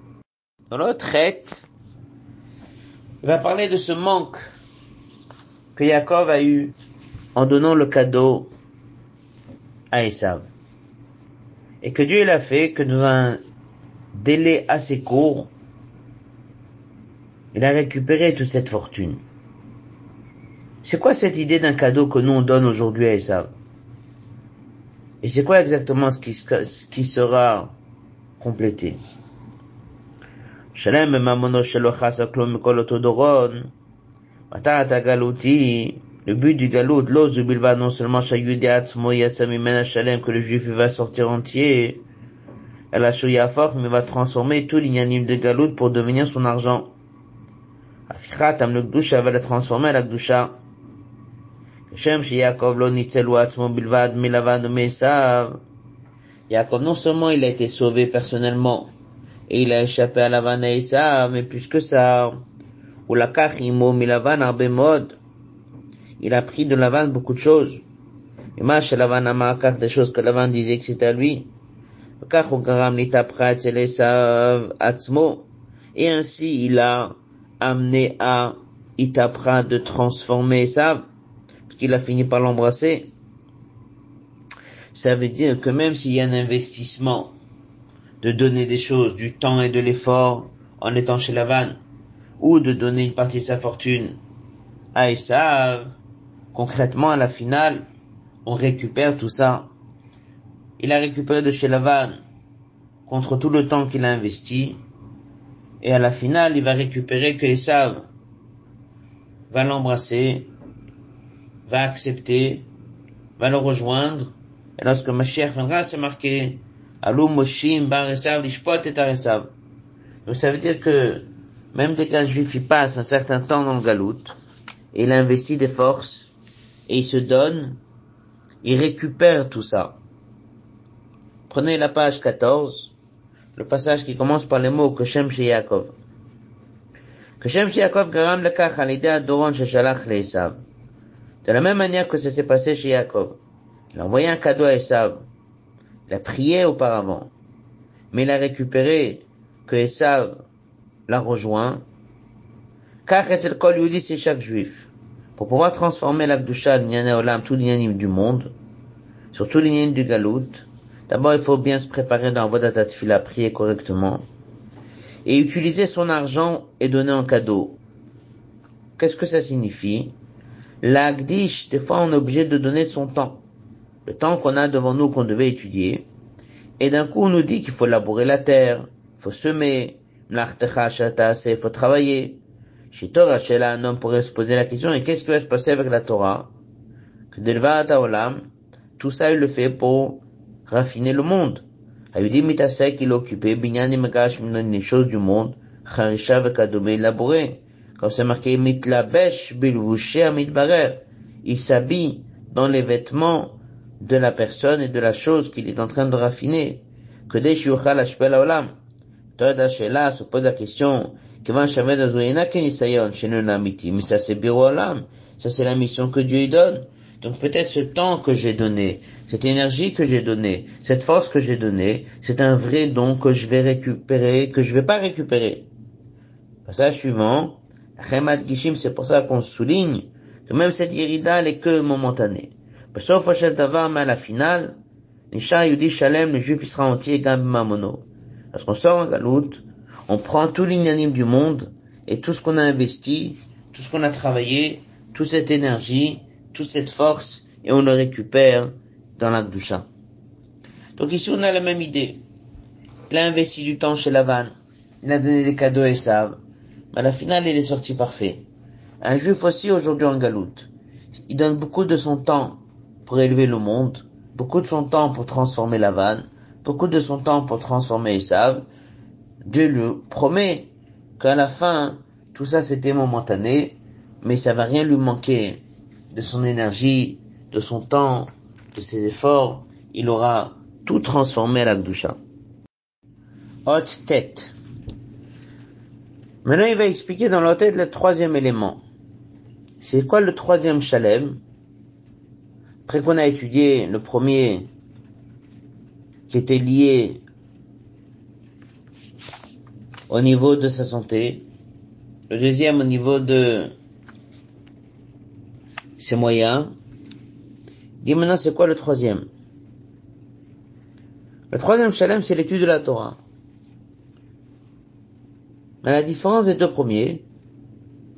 Dans l'autre traite, il va parler de ce manque que Jacob a eu en donnant le cadeau à Esav. Et que Dieu l'a fait que dans un délai assez court, il a récupéré toute cette fortune. C'est quoi cette idée d'un cadeau que nous on donne aujourd'hui à Esav Et c'est quoi exactement ce qui, ce qui sera complété? Le but du galot, l'os du bilva, non seulement que le juif va sortir entier, elle a fort, mais va transformer tout l'ignanim de galot pour devenir son argent. Afichat, am le va la transformer à la gdusha. Yaakov non seulement il a été sauvé personnellement, et il a échappé à Lavan et Esav, mais plus que ça, ou la milavan arbemod, il a pris de Lavan beaucoup de choses. Et ma Lavan a des choses que Lavan disait que c'était à lui. Et ainsi il a amené à Itapra de transformer Esav qu'il a fini par l'embrasser, ça veut dire que même s'il y a un investissement de donner des choses, du temps et de l'effort en étant chez Lavan, ou de donner une partie de sa fortune à Esav, concrètement à la finale, on récupère tout ça. Il a récupéré de chez Lavan contre tout le temps qu'il a investi, et à la finale, il va récupérer que Esav va l'embrasser va accepter va le rejoindre. Et lorsque Mashiach viendra, c'est marqué Alum Moshim Bar Esav Lishpot et Aresav. Donc ça veut dire que même dès qu'un juif il passe un certain temps dans le galout, et il investit des forces, et il se donne, il récupère tout ça. Prenez la page 14, le passage qui commence par les mots que Shem chez Yaakov. Que chez Yaakov garam al adoron sheshalach le. De la même manière que ça s'est passé chez Yaakov. Il a envoyé un cadeau à Esav. Il a prié auparavant. Mais il a récupéré que Esav l'a rejoint. Car le Kol Yudi, c'est chaque juif. Pour pouvoir transformer l'Akdusha, l'Inyan Olam, tout l'Inyanim du monde, surtout l'Inyanim du Galout, d'abord il faut bien se préparer dans Vodatat Fila, prier correctement, et utiliser son argent et donner en cadeau. Qu'est-ce que ça signifie? L'Agdish, des fois on est obligé de donner son temps. Le temps qu'on a devant nous qu'on devait étudier. Et d'un coup on nous dit qu'il faut labourer la terre, il faut semer, il faut travailler. Chez Torah, chez là, un homme pourrait se poser la question, et qu'est-ce qui va se passer avec la Torah? Que Delva Olam, tout ça il le fait pour raffiner le monde. Ayudi Mitasek, il est occupé, Binyani Magash, les choses du monde, Charisha Vekadome, labourer. Comme c'est marqué, Mitlabesh, Bilvushe, Mitbarer. Il s'habille dans les vêtements de la personne et de la chose qu'il est en train de raffiner. Que des Ashpel Olam. Toda Shela se pose la question, mais ça c'est Ça c'est la mission que Dieu lui donne. Donc peut-être ce temps que j'ai donné, cette énergie que j'ai donnée, cette force que j'ai donnée, c'est un vrai don que je vais récupérer, que je vais pas récupérer. Passage suivant. Gishim, c'est pour ça qu'on souligne que même cette irida, elle est que momentanée. Sauf mais à la finale, Nisha Yudi Shalem, le juif, il sera entier, Gam Mamono. Lorsqu'on sort en galoute, on prend tout l'inanime du monde et tout ce qu'on a investi, tout ce qu'on a travaillé, toute cette énergie, toute cette force, et on le récupère dans l'Akdusha. Donc ici on a la même idée. Il a investi du temps chez Lavan, il a donné des cadeaux à Esav, mais à la finale il est sorti parfait. Un juif aussi aujourd'hui en galoute. Il donne beaucoup de son temps pour élever le monde, beaucoup de son temps pour transformer Lavan, beaucoup de son temps pour transformer Esav, Dieu lui promet qu'à la fin, tout ça c'était momentané, mais ça va rien lui manquer de son énergie, de son temps, de ses efforts. Il aura tout transformé à l'Akdusha. Haute tête. Maintenant, il va expliquer dans la tête le troisième élément. C'est quoi le troisième chalem Après qu'on a étudié le premier qui était lié au niveau de sa santé, le deuxième au niveau de ses moyens. Dis maintenant c'est quoi le troisième? Le troisième shalem c'est l'étude de la Torah. Mais la différence des deux premiers,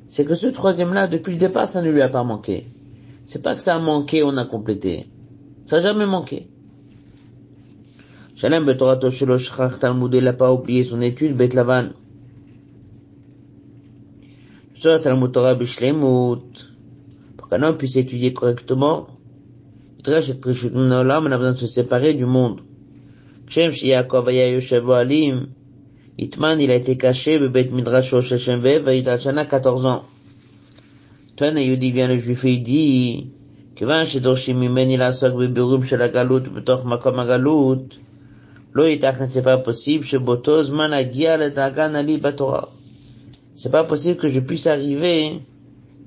c'est que ce troisième-là, depuis le départ, ça ne lui a pas manqué. C'est pas que ça a manqué, on a complété. Ça n'a jamais manqué. Shalem Betorato Shelo Shrach Talmud, il n'a pas oublié son étude, Bet Lavan. Sur Talmud Torah Bishlemut, pour qu'un homme puisse étudier correctement, Olam, on a besoin de se séparer du monde. Shem Yaakov Aya Yoshev Alim, Itman, il a été caché, Bet Midrash Sheshem Vev, il a 14 ans. Toi, Yudi vient le juif et il dit, כיוון שדורשים ממני לעסוק בבירורים של הגלות בתוך מקום הגלות, c'est pas possible, c'est pas possible que je puisse arriver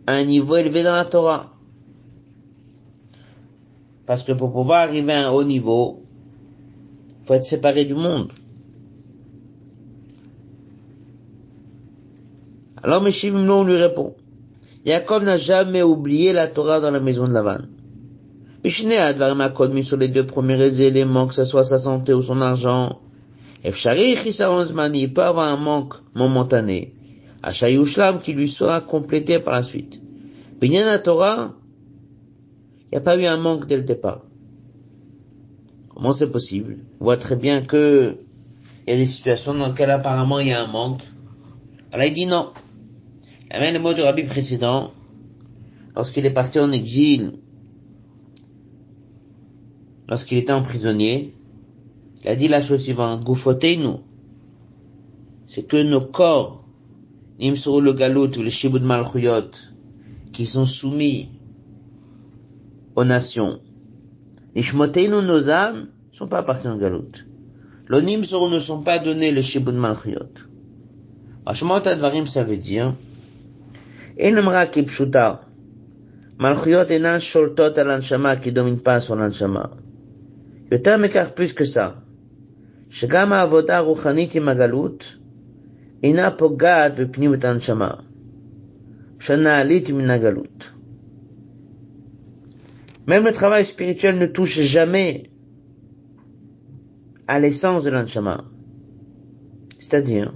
à un niveau élevé dans la Torah. Parce que pour pouvoir arriver à un haut niveau, faut être séparé du monde. Alors Meshivim on lui répond. Jacob n'a jamais oublié la Torah dans la maison de Lavan sur les deux premiers éléments, que ce soit sa santé ou son argent. Il peut avoir un manque momentané. Ashayushlam qui lui sera complété par la suite. Binyan Torah, il n'y a pas eu un manque dès le départ. Comment c'est possible? On voit très bien que il y a des situations dans lesquelles apparemment il y a un manque. Alors il dit non. Il y a même le mot du rabbi précédent, lorsqu'il est parti en exil, lorsqu'il était emprisonnier, il a dit la chose suivante, nous c'est que nos corps, Nimsuru le Galut ou le Shibud Malchuyot, qui sont soumis aux nations, Nishmoteinu, nos âmes, sont pas appartenant au Galut. L'onim ne sont pas donnés le Shibud Malchuyot. Ashmot Advarim, ça veut dire, Enamra Kipshuta, Malchuyot enan sholtot al anshama qui domine pas sur l'anshama. יותר מכך plus que ça, שגם העבודה הרוחנית עם הגלות אינה פוגעת בפנימות הנשמה, שנעלית מן הגלות. Même le travail spirituel ne touche jamais à l'essence de l'anshama. C'est-à-dire,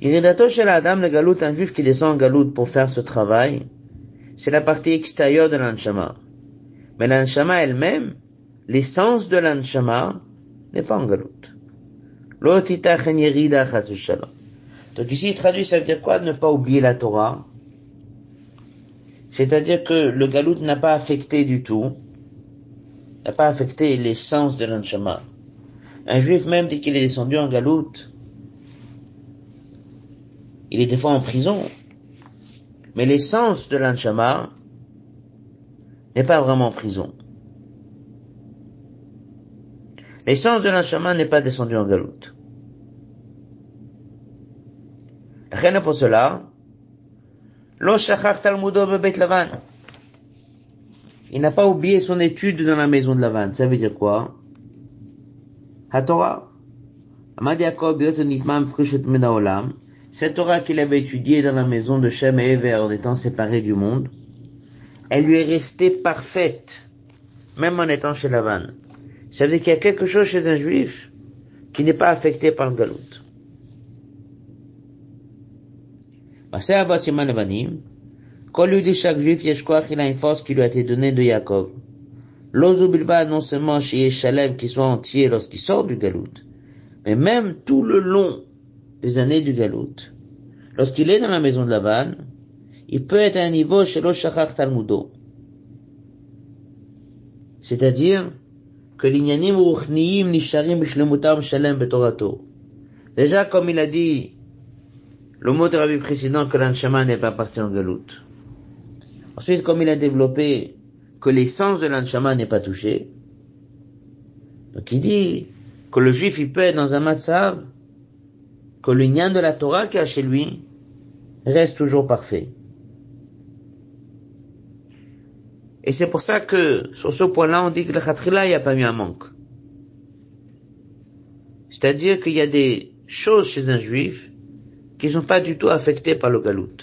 Iridato shel Adam le galout, un juif qui descend en galout pour faire ce travail, c'est la partie extérieure de l'anshama. Mais l'anshama elle-même, l'essence de l'anshama, n'est pas en galout. Donc ici, il traduit, ça veut dire quoi ne pas oublier la Torah? C'est-à-dire que le galout n'a pas affecté du tout, n'a pas affecté l'essence de l'anshama. Un juif, même dès qu'il est descendu en galout, il est des fois en prison, mais l'essence de l'anshama n'est pas vraiment en prison. L'essence de l'anshama n'est pas descendue en galoute. Rien pour cela, il n'a pas oublié son étude dans la maison de Lavan. Ça veut dire quoi? HaTorah. Cette Torah qu'il avait étudiée dans la maison de Shem et Ever en étant séparé du monde, elle lui est restée parfaite, même en étant chez Lavan. Ça veut dire qu'il y a quelque chose chez un juif qui n'est pas affecté par le galout. Quand lui dit chaque juif, il a une force qui lui a été donnée de Yaakov. L'Ozubilba, non seulement chez Yeshalem, qui soit entier lorsqu'il sort du galout, mais même tout le long des années du galout, lorsqu'il est dans la maison de Lavan, il peut être à un niveau chez l'Oshachach Talmudo. C'est-à-dire, Déjà, comme il a dit, le mot de Rabbi précédent que l'anshama n'est pas parti en galoute. Ensuite, comme il a développé que l'essence de l'anshama n'est pas touchée, donc il dit que le juif il peut être dans un matzav, que l'union de la Torah qu'il a chez lui reste toujours parfait. Et c'est pour ça que, sur ce point-là, on dit que le khatrila, il n'y a pas eu un manque. C'est-à-dire qu'il y a des choses chez un juif qui ne sont pas du tout affectées par le galout.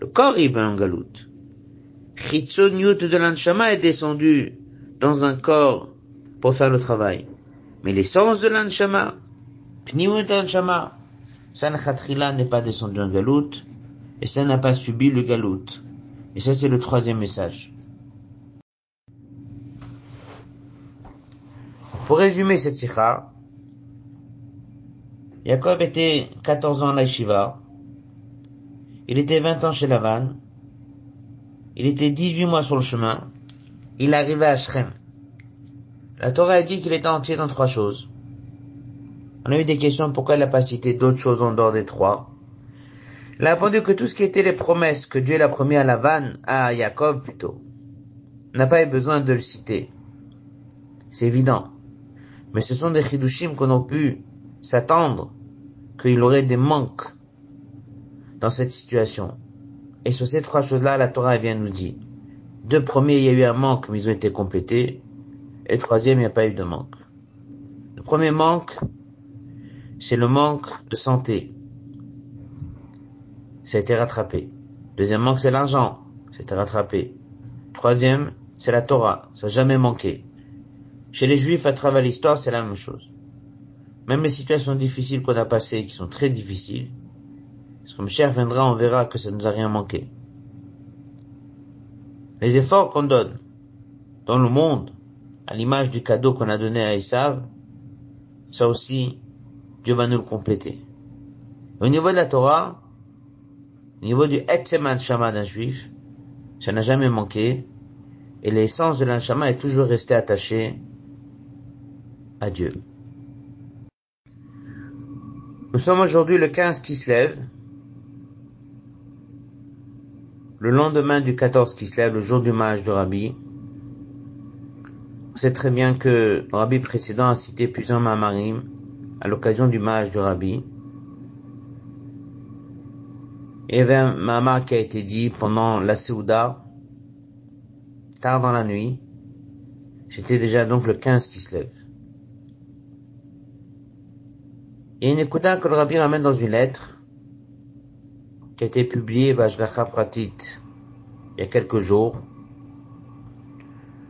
Le corps, il va en galout. Chitzoniut de l'anshama est descendu dans un corps pour faire le travail. Mais l'essence de l'anshama, pniut l'anshama, ça, le khatrila n'est pas descendu en galout, et ça n'a pas subi le galout. Et ça, c'est le troisième message. Pour résumer cette sikha, Jacob était 14 ans à la Il était 20 ans chez Lavan. Il était 18 mois sur le chemin. Il arrivait à Shrem. La Torah a dit qu'il était entier dans trois choses. On a eu des questions pourquoi elle n'a pas cité d'autres choses en dehors des trois. Il a répondu que tout ce qui était les promesses que Dieu l'a promis à Lavan, à Jacob plutôt, n'a pas eu besoin de le citer. C'est évident. Mais ce sont des chidushim qu'on a pu s'attendre qu'il aurait des manques dans cette situation. Et sur ces trois choses-là, la Torah vient nous dire. Deux premiers, il y a eu un manque, mais ils ont été complétés. Et troisième, il n'y a pas eu de manque. Le premier manque, c'est le manque de santé ça a été rattrapé. Deuxièmement, c'est l'argent, ça a été rattrapé. Troisième, c'est la Torah, ça n'a jamais manqué. Chez les Juifs, à travers l'histoire, c'est la même chose. Même les situations difficiles qu'on a passées, qui sont très difficiles, parce que cher viendra, on verra que ça ne nous a rien manqué. Les efforts qu'on donne dans le monde, à l'image du cadeau qu'on a donné à Esav, ça aussi, Dieu va nous le compléter. Au niveau de la Torah, au niveau du Etzeman Shama d'un juif, ça n'a jamais manqué. et l'essence de l'anshama est toujours restée attachée à Dieu. Nous sommes aujourd'hui le 15 qui se lève, le lendemain du 14 qui se lève, le jour du mariage de Rabbi. On sait très bien que Rabbi précédent a cité plusieurs mamarim à l'occasion du mariage de Rabbi. Il y avait un mamar qui a été dit pendant la Seouda, tard dans la nuit. J'étais déjà donc le 15 qui se lève. Et une écouta que le rabbi ramène dans une lettre qui a été publiée Vajgacha Pratit il y a quelques jours.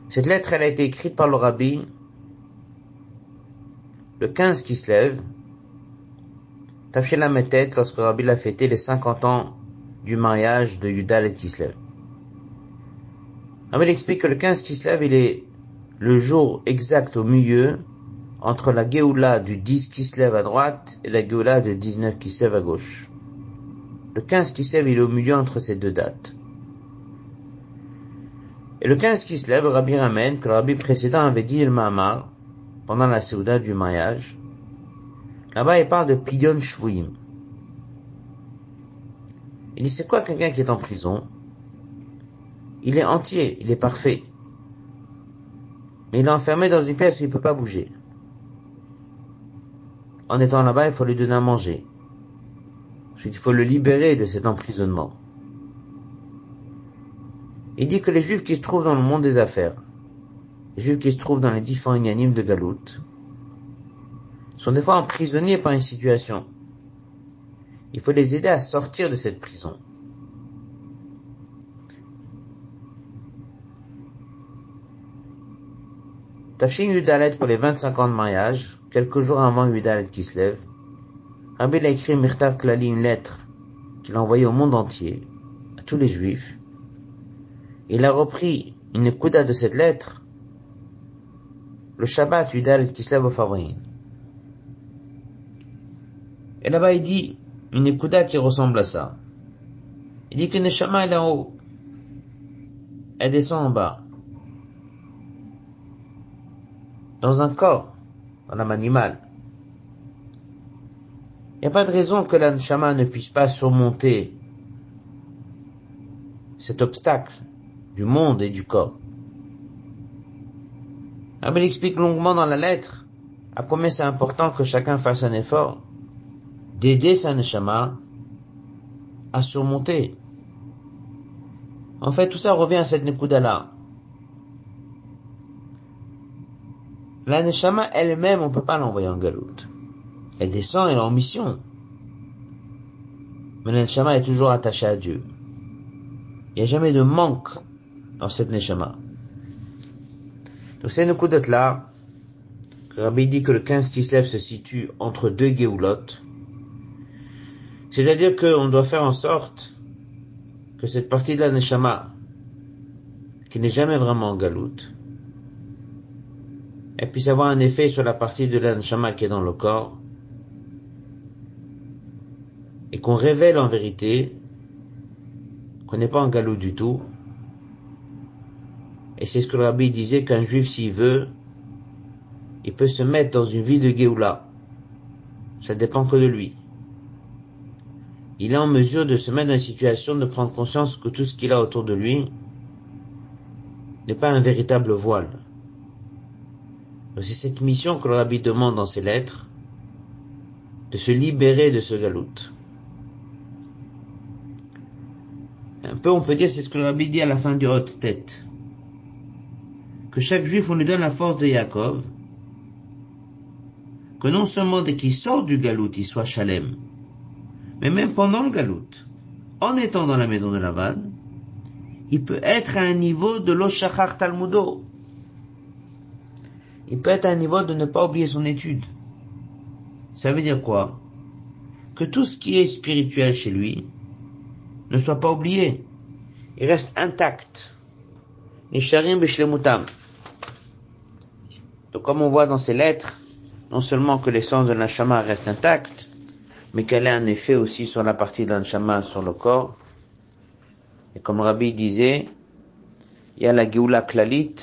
Cette lettre, elle a été écrite par le rabbi le 15 qui se lève, la tête lorsque rabbi a fêté les 50 ans du mariage de Yudal et Kislev. Il explique que le 15 Kislev, il est le jour exact au milieu entre la Géoula du 10 Kislev à droite et la Géoula du 19 Kislev à gauche. Le 15 Kislev, il est au milieu entre ces deux dates. Et le 15 Kislev, le Rabbi ramène que le Rabbi précédent avait dit le Mahamar pendant la Séouda du mariage. Là-bas, il parle de Pidyon Shvuim. Il dit, c'est quoi quelqu'un qui est en prison? Il est entier, il est parfait. Mais il est enfermé dans une pièce où il ne peut pas bouger. En étant là-bas, il faut lui donner à manger. Il faut le libérer de cet emprisonnement. Il dit que les juifs qui se trouvent dans le monde des affaires, les juifs qui se trouvent dans les différents inanimes de Galout, sont des fois emprisonnés par une situation. Il faut les aider à sortir de cette prison. Tafshin Yudalet pour les 25 ans de mariage, quelques jours avant Yudalet qui se lève, Rabbi a écrit Mirtav Klali une lettre qu'il a envoyée au monde entier, à tous les juifs. Il a repris une kouda de cette lettre, le Shabbat Yudalet qui se lève au Fabrin. Et là-bas il dit une kouda qui ressemble à ça. Il dit que Neshama est en haut, elle descend en bas. dans un corps, dans l'âme animale. Il n'y a pas de raison que l'anshama ne puisse pas surmonter cet obstacle du monde et du corps. il explique longuement dans la lettre à combien c'est important que chacun fasse un effort d'aider sa neshama à surmonter. En fait, tout ça revient à cette nekuda-là. La Neshama elle-même, on ne peut pas l'envoyer en galoute. Elle descend, elle est en mission. Mais la Neshama est toujours attachée à Dieu. Il n'y a jamais de manque dans cette Neshama. Donc une coup là, Rabbi dit que le 15 qui se situe entre deux Géoulottes. C'est-à-dire qu'on doit faire en sorte que cette partie de la Neshama, qui n'est jamais vraiment en galoute, elle puisse avoir un effet sur la partie de l'anshama qui est dans le corps, et qu'on révèle en vérité qu'on n'est pas en galop du tout. Et c'est ce que le rabbi disait qu'un juif, s'il veut, il peut se mettre dans une vie de Géoula. Ça dépend que de lui. Il est en mesure de se mettre dans une situation de prendre conscience que tout ce qu'il a autour de lui n'est pas un véritable voile. C'est cette mission que le rabbi demande dans ses lettres, de se libérer de ce galoute. Un peu, on peut dire, c'est ce que le rabbi dit à la fin du haute tête. Que chaque juif, on lui donne la force de Yaakov, que non seulement dès qu'il sort du galoute, il soit chalem, mais même pendant le galoute, en étant dans la maison de Lavan, il peut être à un niveau de l'Oshachar Talmudo, il peut être à un niveau de ne pas oublier son étude. Ça veut dire quoi? Que tout ce qui est spirituel chez lui ne soit pas oublié. Il reste intact. Donc comme on voit dans ces lettres, non seulement que l'essence de l'anshama reste intacte, mais qu'elle a un effet aussi sur la partie de l'anshama sur le corps. Et comme Rabbi disait, il y a la Géoula Klalit,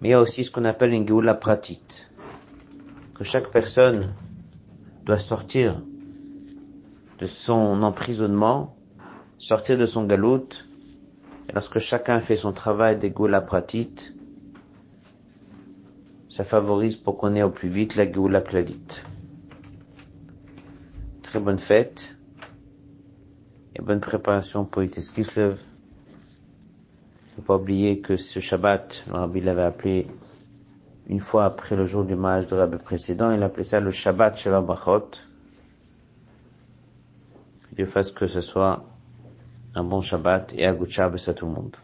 mais il y a aussi ce qu'on appelle une Géoula Pratit. Que chaque personne doit sortir de son emprisonnement, sortir de son galout, et lorsque chacun fait son travail de Géoula Pratit, ça favorise pour qu'on ait au plus vite la Géoula Klalit. Très bonne fête et bonne préparation pour Ites Kislev. Faut pas oublier que ce Shabbat, le Rabbi l'avait appelé une fois après le jour du mariage de Rabbi précédent, il appelait ça le Shabbat Shel Brachot. Que Dieu fasse que ce soit un bon Shabbat et good Shabbos à tout le monde.